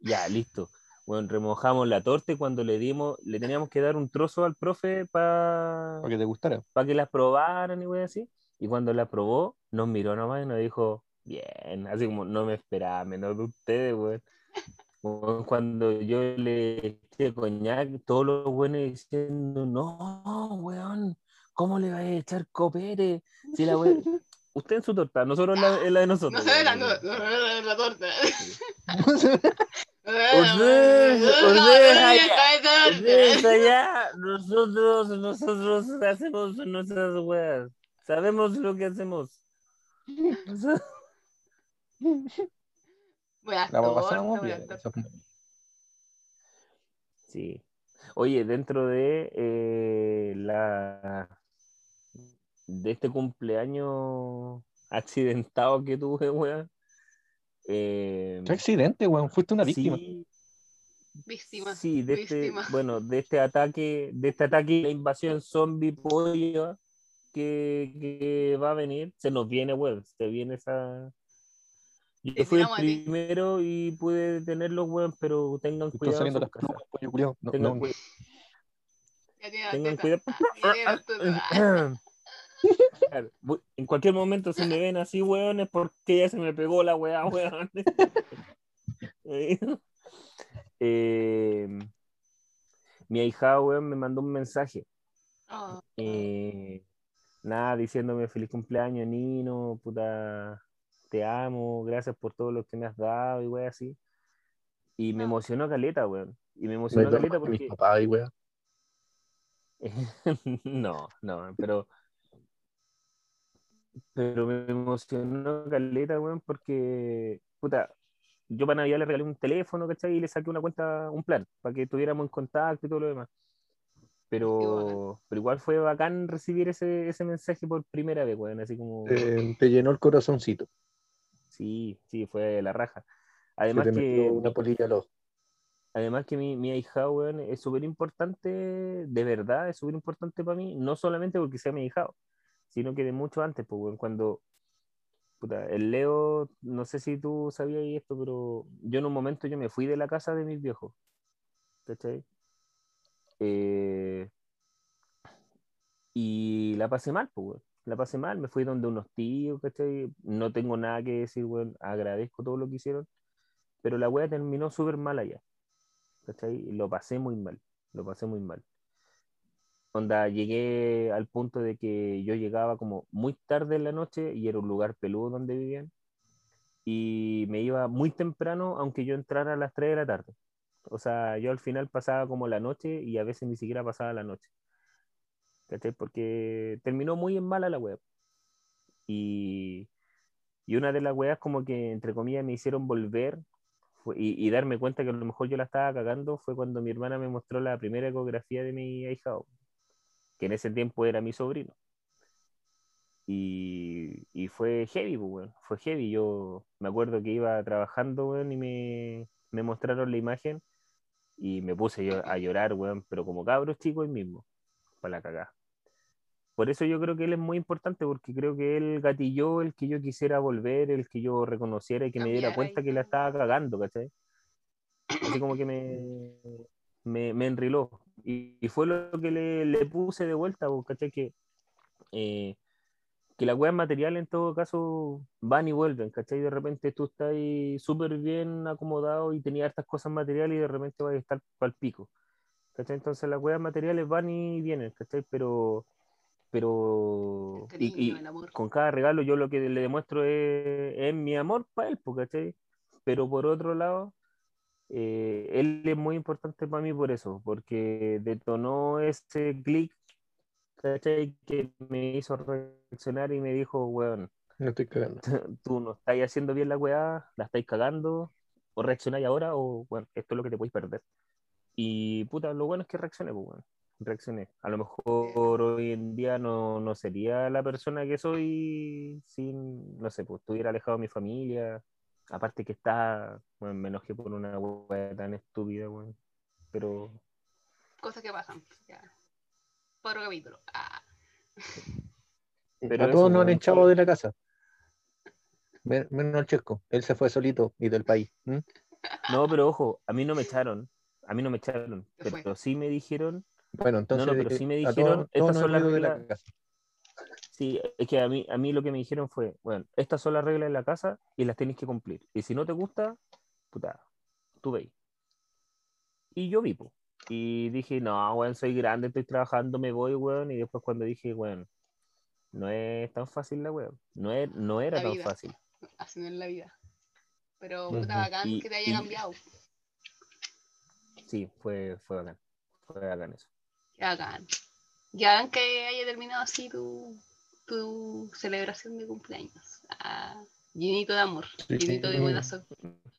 Ya, listo. Bueno, remojamos la torta y cuando le dimos, le teníamos que dar un trozo al profe para Para que te gustara. para que las probaran y wey así. Y cuando la probó, nos miró nomás y nos dijo, bien, así como no me esperaba menos de ustedes, weón. Weón, Cuando yo le eché coñac, todos los buenos diciendo, no, weón, ¿cómo le vas a echar copete? Si la we- Usted en su torta, nosotros en la, en la de nosotros. No se ve la, no, la torta. Ustedes- allá, nosotros, nosotros hacemos nuestras weas. Sabemos lo que hacemos. Sí. Oye, dentro de eh, la de este cumpleaños accidentado que tuve, weón. Eh, Qué accidente, weón. Fuiste una víctima. sí, Víctima. sí, de este, bueno, de este ataque, de este ataque, la invasión zombie pollo que, que va a venir, se nos viene, weón, se viene esa. Yo Te fui el primero y pude detenerlo, weón, pero tengan Están cuidado. en saliendo las casas. plumas, pollo. No, Tengan no. cuidado. Tengan cuidado. Claro, En cualquier momento se me ven así, weón, es porque ya se me pegó la weá, weón. Eh, mi hija, weón, me mandó un mensaje. Oh, eh, nada, diciéndome feliz cumpleaños, Nino, puta, te amo, gracias por todo lo que me has dado y weón, así. Y me Ah. emocionó caleta, weón. Y me emocionó caleta porque. papás y weón. no, no, pero. Pero me emocionó caleta, weón, porque. Puta, yo para Navidad le regalé un teléfono, ¿cachai? Y le saqué una cuenta, un plan, para que estuviéramos en contacto y todo lo demás. Pero, pero igual fue bacán recibir ese, ese mensaje por primera vez, weón, así como. Eh, te llenó el corazoncito. Sí, sí, fue la raja. Se Además te que. metió una polilla al ojo. Además que mi, mi ahijado, weón, es súper importante, de verdad, es súper importante para mí, no solamente porque sea mi ahijado, sino que de mucho antes, pues, weón, cuando, puta, el Leo, no sé si tú sabías esto, pero yo en un momento yo me fui de la casa de mis viejos, ¿cachai? Eh, y la pasé mal, pues, weón, la pasé mal, me fui donde unos tíos, ¿cachai? No tengo nada que decir, weón, agradezco todo lo que hicieron, pero la wea terminó súper mal allá. ¿cachai? Lo pasé muy mal, lo pasé muy mal. Onda, llegué al punto de que yo llegaba como muy tarde en la noche y era un lugar peludo donde vivían. Y me iba muy temprano, aunque yo entrara a las 3 de la tarde. O sea, yo al final pasaba como la noche y a veces ni siquiera pasaba la noche. ¿Cachai? Porque terminó muy en mala la web. Y, Y una de las weas como que, entre comillas, me hicieron volver y, y darme cuenta que a lo mejor yo la estaba cagando fue cuando mi hermana me mostró la primera ecografía de mi ahijado, que en ese tiempo era mi sobrino. Y, y fue heavy, pues, weón, fue heavy. Yo me acuerdo que iba trabajando, weón, y me, me mostraron la imagen y me puse yo a llorar, weón, pero como cabros chicos ahí mismo, para la cagada. Por eso yo creo que él es muy importante, porque creo que él gatilló el que yo quisiera volver, el que yo reconociera y que me diera cuenta que la estaba cagando, ¿cachai? Así como que me, me, me enriló. Y, y fue lo que le, le puse de vuelta, ¿cachai? Que, eh, que las weas materiales en todo caso van y vuelven, ¿cachai? De repente tú estás súper bien acomodado y tenías hartas cosas materiales y de repente vas a estar pal pico, ¿cachai? Entonces las weas materiales van y vienen, ¿cachai? Pero, pero, y- cariño, y amor. con cada regalo yo lo que le demuestro es, es mi amor para él, ¿cachai? Pero por otro lado, eh, él es muy importante para mí por eso, porque detonó ese clic. Que me hizo reaccionar y me dijo, weón, No estoy cagando. tú no estáis haciendo bien la weá, la estáis cagando, o reaccionáis ahora, o bueno, esto es lo que te podéis perder. Y puta, lo bueno es que reaccioné, pues, weón. Reaccioné. A lo mejor hoy en día no, no sería la persona que soy sin, no sé, pues estuviera alejado de mi familia. Aparte que está, bueno, me enojé por una weá tan estúpida, weón. Pero Cosas que pasan. Ya. Otro capítulo. Ah. Pero a todos nos han echado de la casa. Men- Menos al Chesco. Él se fue solito y del país. no, pero ojo, a mí no me echaron. A mí no me echaron. Pero sí me dijeron Bueno, entonces. no, pero eh, sí me dijeron, todos- estas todos son las ido de la reglas. Sí, es que a mí, a mí lo que me dijeron fue, bueno, estas son las reglas de la casa y las tienes que cumplir. Y si no te gusta, puta, tú veis. Y yo vivo. Y dije, no, weón, soy grande, estoy trabajando, me voy, weón. Y después cuando dije, weón, no es tan fácil la weón. No, es, no era La tan vida. fácil. Así no es la vida. Pero puta bacán Y- que te haya y- cambiado. Sí, fue, fue bacán. Fue bacán eso. Qué bacán. Ya bacán que haya terminado así tu, tu celebración de cumpleaños. Ah, llenito de amor, Sí. llenito de buenas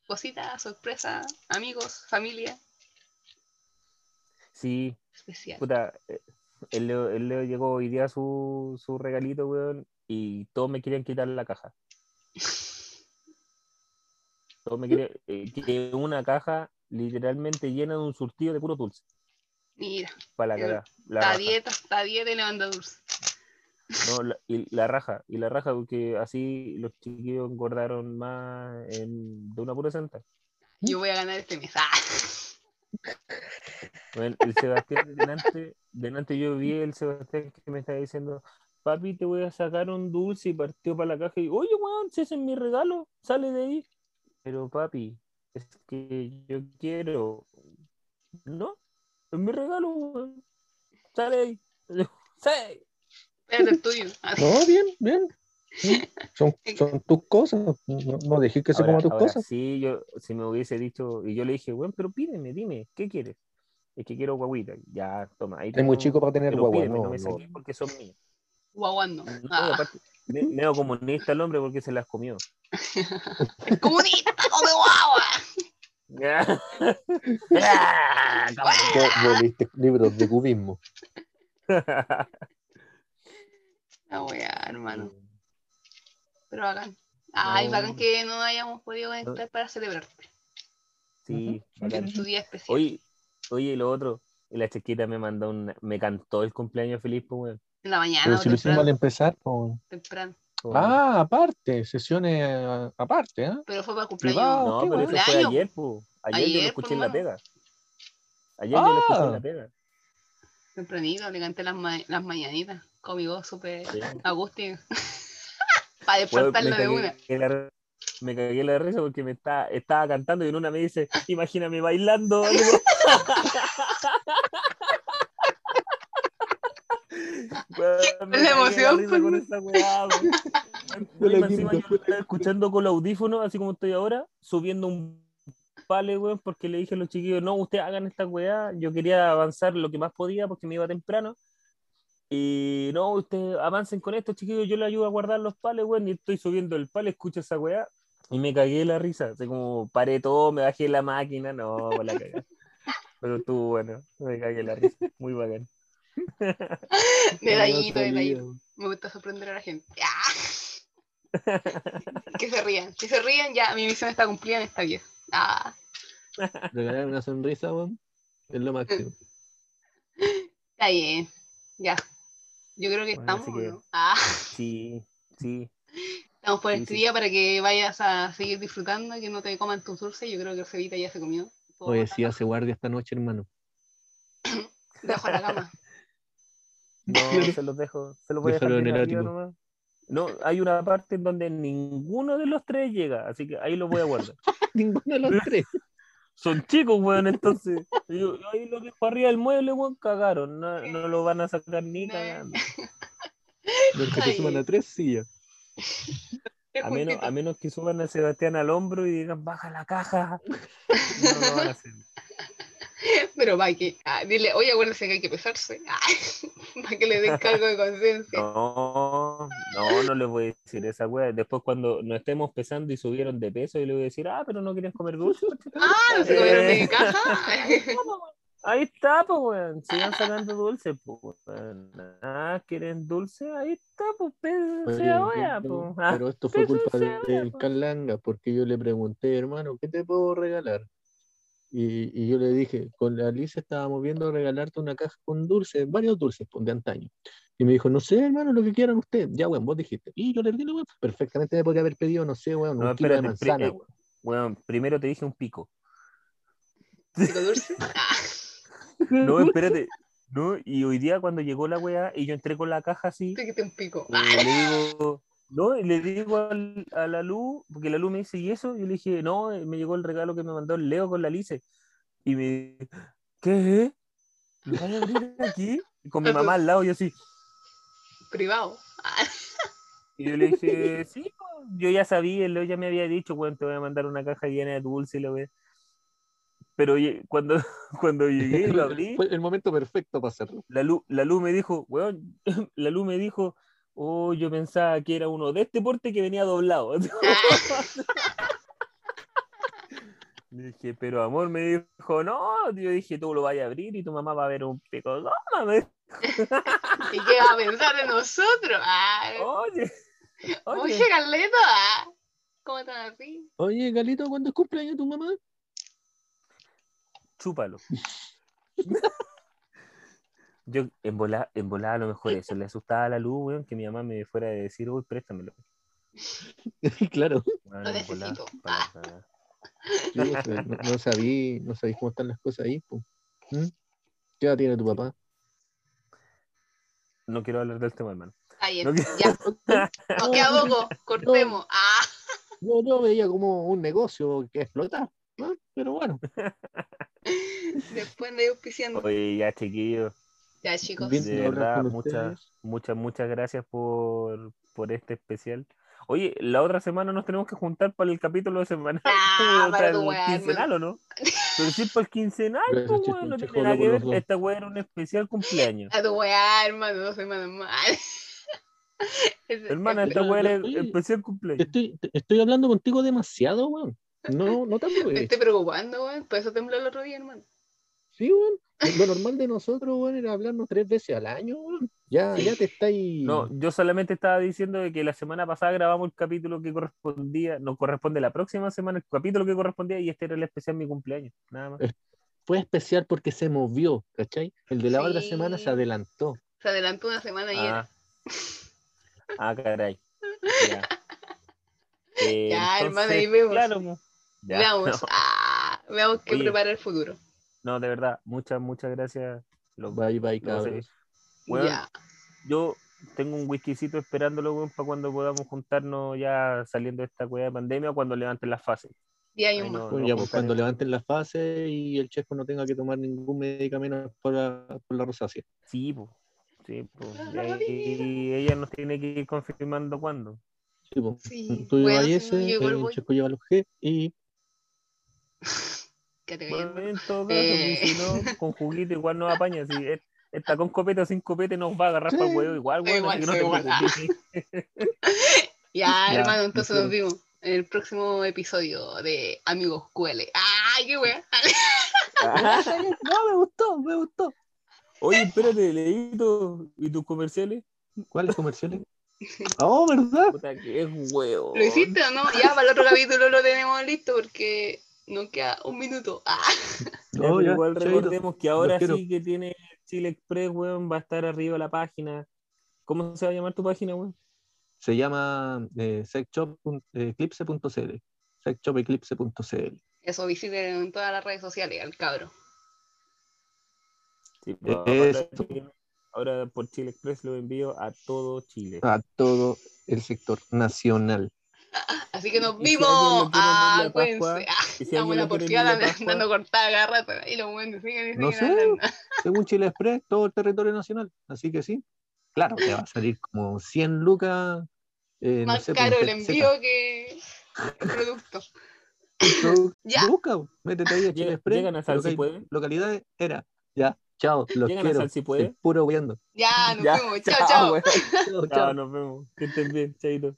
cositas, sorpresas, amigos, familia. Sí, Especial. puta, eh, el Leo, el Leo llegó hoy día su, su regalito, weón, y todos me querían quitar la caja. Todos me querían, eh, una caja literalmente llena de un surtido de puro dulce. Mira, Para la cagada. La dieta, está dieta y le manda dulce. No, la- y la raja, y la raja, porque así los chiquillos engordaron más en- de una pura senta. Yo voy a ganar este mes. Ah. Bueno, el Sebastián delante, delante yo vi el Sebastián que me estaba diciendo, papi, te voy a sacar un dulce y partió para la caja y, oye, weón, si ese es mi regalo, sale de ahí. Pero papi, es que yo quiero, no, es mi regalo, weón, sale de ahí. ¡Sale! El tuyo. Ah, No, bien, bien. Son, son tus cosas. No, no dejes que se Ahora, coma tus ahora, cosas. sí, yo, si me hubiese dicho, y yo le dije, bueno, pero pídeme, dime, ¿qué quieres? Es que quiero guaguita. Ya, toma. Ahí Es muy chico para tener pero guagua. pídeme, No, no me no. saques porque son mías. Guaguando. No, Ah, aparte, me- medio comunista el hombre porque se las comió. comunista come guagua. Leíste libros de cubismo. La weá, hermano. Pero bacán. Ay, No. bacán que no hayamos podido conectar para celebrarte Sí, bacán. en tu día especial. Oye, oye, y lo otro, y la chiquita me mandó un, me cantó el cumpleaños feliz, pues, weón. En la mañana Pero o si lo hicimos al empezar. po. temprano. Como- Ah, aparte, sesiones ah, aparte, ¿ah? Pero fue para Privado. cumpleaños. no, pero eso fue ayer, pues. Ayer, yo lo escuché en la pega. Ayer yo lo escuché en Ah. la pega. Tempranito, le canté las, ma- las mañanitas. Conmigo súper Sí. Agustín. para despertarlo de una. la- me cagué la risa porque me está, estaba cantando y en una me dice, imagíname bailando. Me La emoción, con esa weá, la encima yo estaba escuchando con los audífonos, así como estoy ahora, subiendo un pale, weón, porque le dije a los chiquillos, no, ustedes hagan esta weá. Yo quería avanzar lo que más podía porque me iba temprano. Y no, ustedes avancen con esto, chiquillos, yo le ayudo a guardar los pales, weón, y estoy subiendo el palo, escucho esa weá, y me cagué la risa, así como paré todo, me bajé la máquina, no, la cagada. Pero estuvo bueno, me cagué la risa, muy bacán. Detallito. weón. Me gusta sorprender a la gente. ¡Ah! que se rían, que se rían, ya, mi misión está cumplida en esta vida. Ah, Regalar una sonrisa, weón, es lo máximo. está bien, ya. Yo creo que Bueno, estamos, así ¿o que- no? Ah, Sí, sí, estamos por Sí, este sí. día para que vayas a seguir disfrutando, que no te coman tus dulces. Yo creo que el Cevita ya se comió. todo Oye, sí, hace guardia esta noche, hermano. Debajo de la cama. no, se los dejo, se los voy a dejar en el arriba ático. nomás. No, hay una parte en donde ninguno de los tres llega, así que ahí los voy a guardar. Ninguno de los tres. Son chicos, weón, entonces. Yo, yo ahí lo dejo arriba del mueble, weón, cagaron. No, no lo van a sacar ni No. cagando. Los que te suman a tres sillas. A menos, a menos que suban a Sebastián al hombro y digan, baja la caja. No lo van a hacer. Pero va que, ah, dile, oye, acuérdese que hay que pesarse. Ah, para que le den cargo de conciencia. No, no, no les voy a decir esa weá. Después cuando nos estemos pesando y subieron de peso, y le voy a decir, ah, pero no querías comer dulce. Ah, ¿no se comieron Eh. mi caja? Ahí está, pues, weón. Sigan sacando dulce, pues, weón. Ah, ¿quieren dulce? Ahí está, pues, pésense ahora, pero, pues. Ah, pero esto fue culpa de- po. Calanga, porque yo le pregunté, hermano, ¿qué te puedo regalar? Y, y yo le dije, con la Alicia estábamos viendo regalarte una caja con dulces, varios dulces pues, de antaño. Y me dijo, no sé, hermano, lo que quieran ustedes. Ya, weón, vos dijiste. Y yo le dije, weón, perfectamente me podría haber pedido, no sé, weón, No, un kilo de espérate, pri- manzana, eh, weón. Weón, primero te dije un pico. ¿Pico dulce? Ah, No, espérate. No, y hoy día cuando llegó la weá y yo entré con la caja así, te quité un pico. eh, le digo, no, y le digo al- a la luz, porque la luz me dice, ¿y eso? Y yo le dije, no, eh, me llegó el regalo que me mandó el Leo con la Lice. Y me dice, ¿qué? ¿Lo vas a abrir aquí? Y con mi mamá al lado, y así. Privado. Y yo le dije, sí, po". yo ya sabía, el Leo ya me había dicho, bueno, te voy a mandar una caja llena de dulce y lo ve. Pero oye, cuando, cuando llegué y lo abrí, Fue el momento perfecto para hacerlo. la luz, la luz me dijo, weón, la luz me dijo, oh, yo pensaba que era uno de este porte que venía doblado. Le dije, pero amor, me dijo, no, yo dije, tú lo vayas a abrir y tu mamá va a ver un pico. ¿Y qué va a pensar de nosotros? Oye, oye, oye, Carleto, ah, ¿cómo están así? Oye, Galito, ¿cuándo es cumpleaños tu mamá? chúpalo. Yo en volada, en volada a lo mejor eso, le asustaba a la luz, weón, que mi mamá me fuera a decir, uy, préstamelo. claro. Lo en volada, necesito. para. Sí, o sea, no, no sabí, no sabí cómo están las cosas ahí. po. ¿Mm? ¿Qué edad tiene tu papá? No quiero hablar del tema, hermano. Bien, No ya. Nos queda poco, cortemos. Ah, Yo veía como un negocio que explotar, ¿no? pero bueno. después de auspiciando. Oye, ya chiquillos, Ya, chicos. Bien, de verdad, muchas, muchas, muchas gracias por, por este especial. Oye, la otra semana nos tenemos que juntar para el capítulo de semana. Ah, para el quincenal, ¿o no? Pero sí, para el quincenal, pues, weón, no tiene nada que ver. Esta weá era un especial cumpleaños. A tu weá, hermano, dos semanas más. Hermana, esta weá era especial cumpleaños. Estoy, estoy hablando contigo demasiado, weón. No, no te Me estoy preocupando, weón. Por eso tembló el otro día, hermano. Sí, weón. Lo normal de nosotros, weón, era hablarnos tres veces al año, weón. Ya, ya te estáis. No, yo solamente estaba diciendo de que la semana pasada grabamos el capítulo que correspondía, nos corresponde la próxima semana, el capítulo que correspondía, y este era el especial mi cumpleaños, nada más. Fue especial porque se movió, ¿cachai? El de la otra Sí. semana se adelantó. Se adelantó una semana y Ah, ah caray. Ya, Eh, Ya, hermano, ahí vemos. Claro. Ya, Veamos. no, Ah, veamos qué Oye. prepara el futuro. No, de verdad, muchas, muchas gracias. loco. Bye, bye, cabros. Weón, Ya. Yo tengo un whiskycito esperándolo, weón, para cuando podamos juntarnos ya saliendo de esta weá de pandemia o cuando levanten las fases. Y hay Ahí un no- más. Bueno, no ya, pues cuando levanten la fase y el chesco no tenga que tomar ningún medicamento por la, por la rosácea. Sí, pues. Sí, pues. Y ella nos tiene que ir confirmando cuándo. Sí, pues. Sí. Tú llevas Bueno, si no ese, el chesco lleva los G y Que te Bueno, cayó. en todo caso, Eh. pues, si no, con juguito igual nos apaña. es- está con copete o sin copete, nos va a agarrar para el huevo igual, weón. Igual, así que no sí, te igual. preocupes. Ya, Ya, hermano, entonces nos vimos en el próximo episodio de Amigos QL. ¡Ay, qué wea! No, me gustó, me gustó. Oye, espérate, Leito, ¿y tus comerciales? ¿Cuáles comerciales? Oh, ¿verdad? Puta, que es huevo. ¿Lo hiciste o no? Ya, para el otro capítulo lo tenemos listo porque no queda un minuto. Ah, No, ya, igual recordemos que ahora sí que tiene Chile Express, weón, va a estar arriba la página. ¿Cómo se va a llamar tu página, weón? Se llama eh, sexshopeclipse.cl. Sexshopeclipse.cl. eso, visiten en todas las redes sociales al cabro. Sí, pues, ahora por Chile Express lo envío a todo Chile. A todo el sector nacional. Así que nos vimos. Ah. Ah, y si la porfiada andando cortada cada rato. Y los buenos siguen y No sé. andando. Según Chile Express, todo el territorio nacional. Así que sí. Claro, te va a salir como 100 lucas. eh, no Más sé, caro pues, el Z. envío que el producto. Ya. Busca, métete ahí a Chile Express. llegan a Sal si local- puede. Localidades era. Ya, chao, los Llegan a quiero. Sal si puede. Estoy puro huyendo. Ya, nos Ya, vemos. Chao, chao. Chao, Chao, chao. nos vemos. Que estén bien, chaito.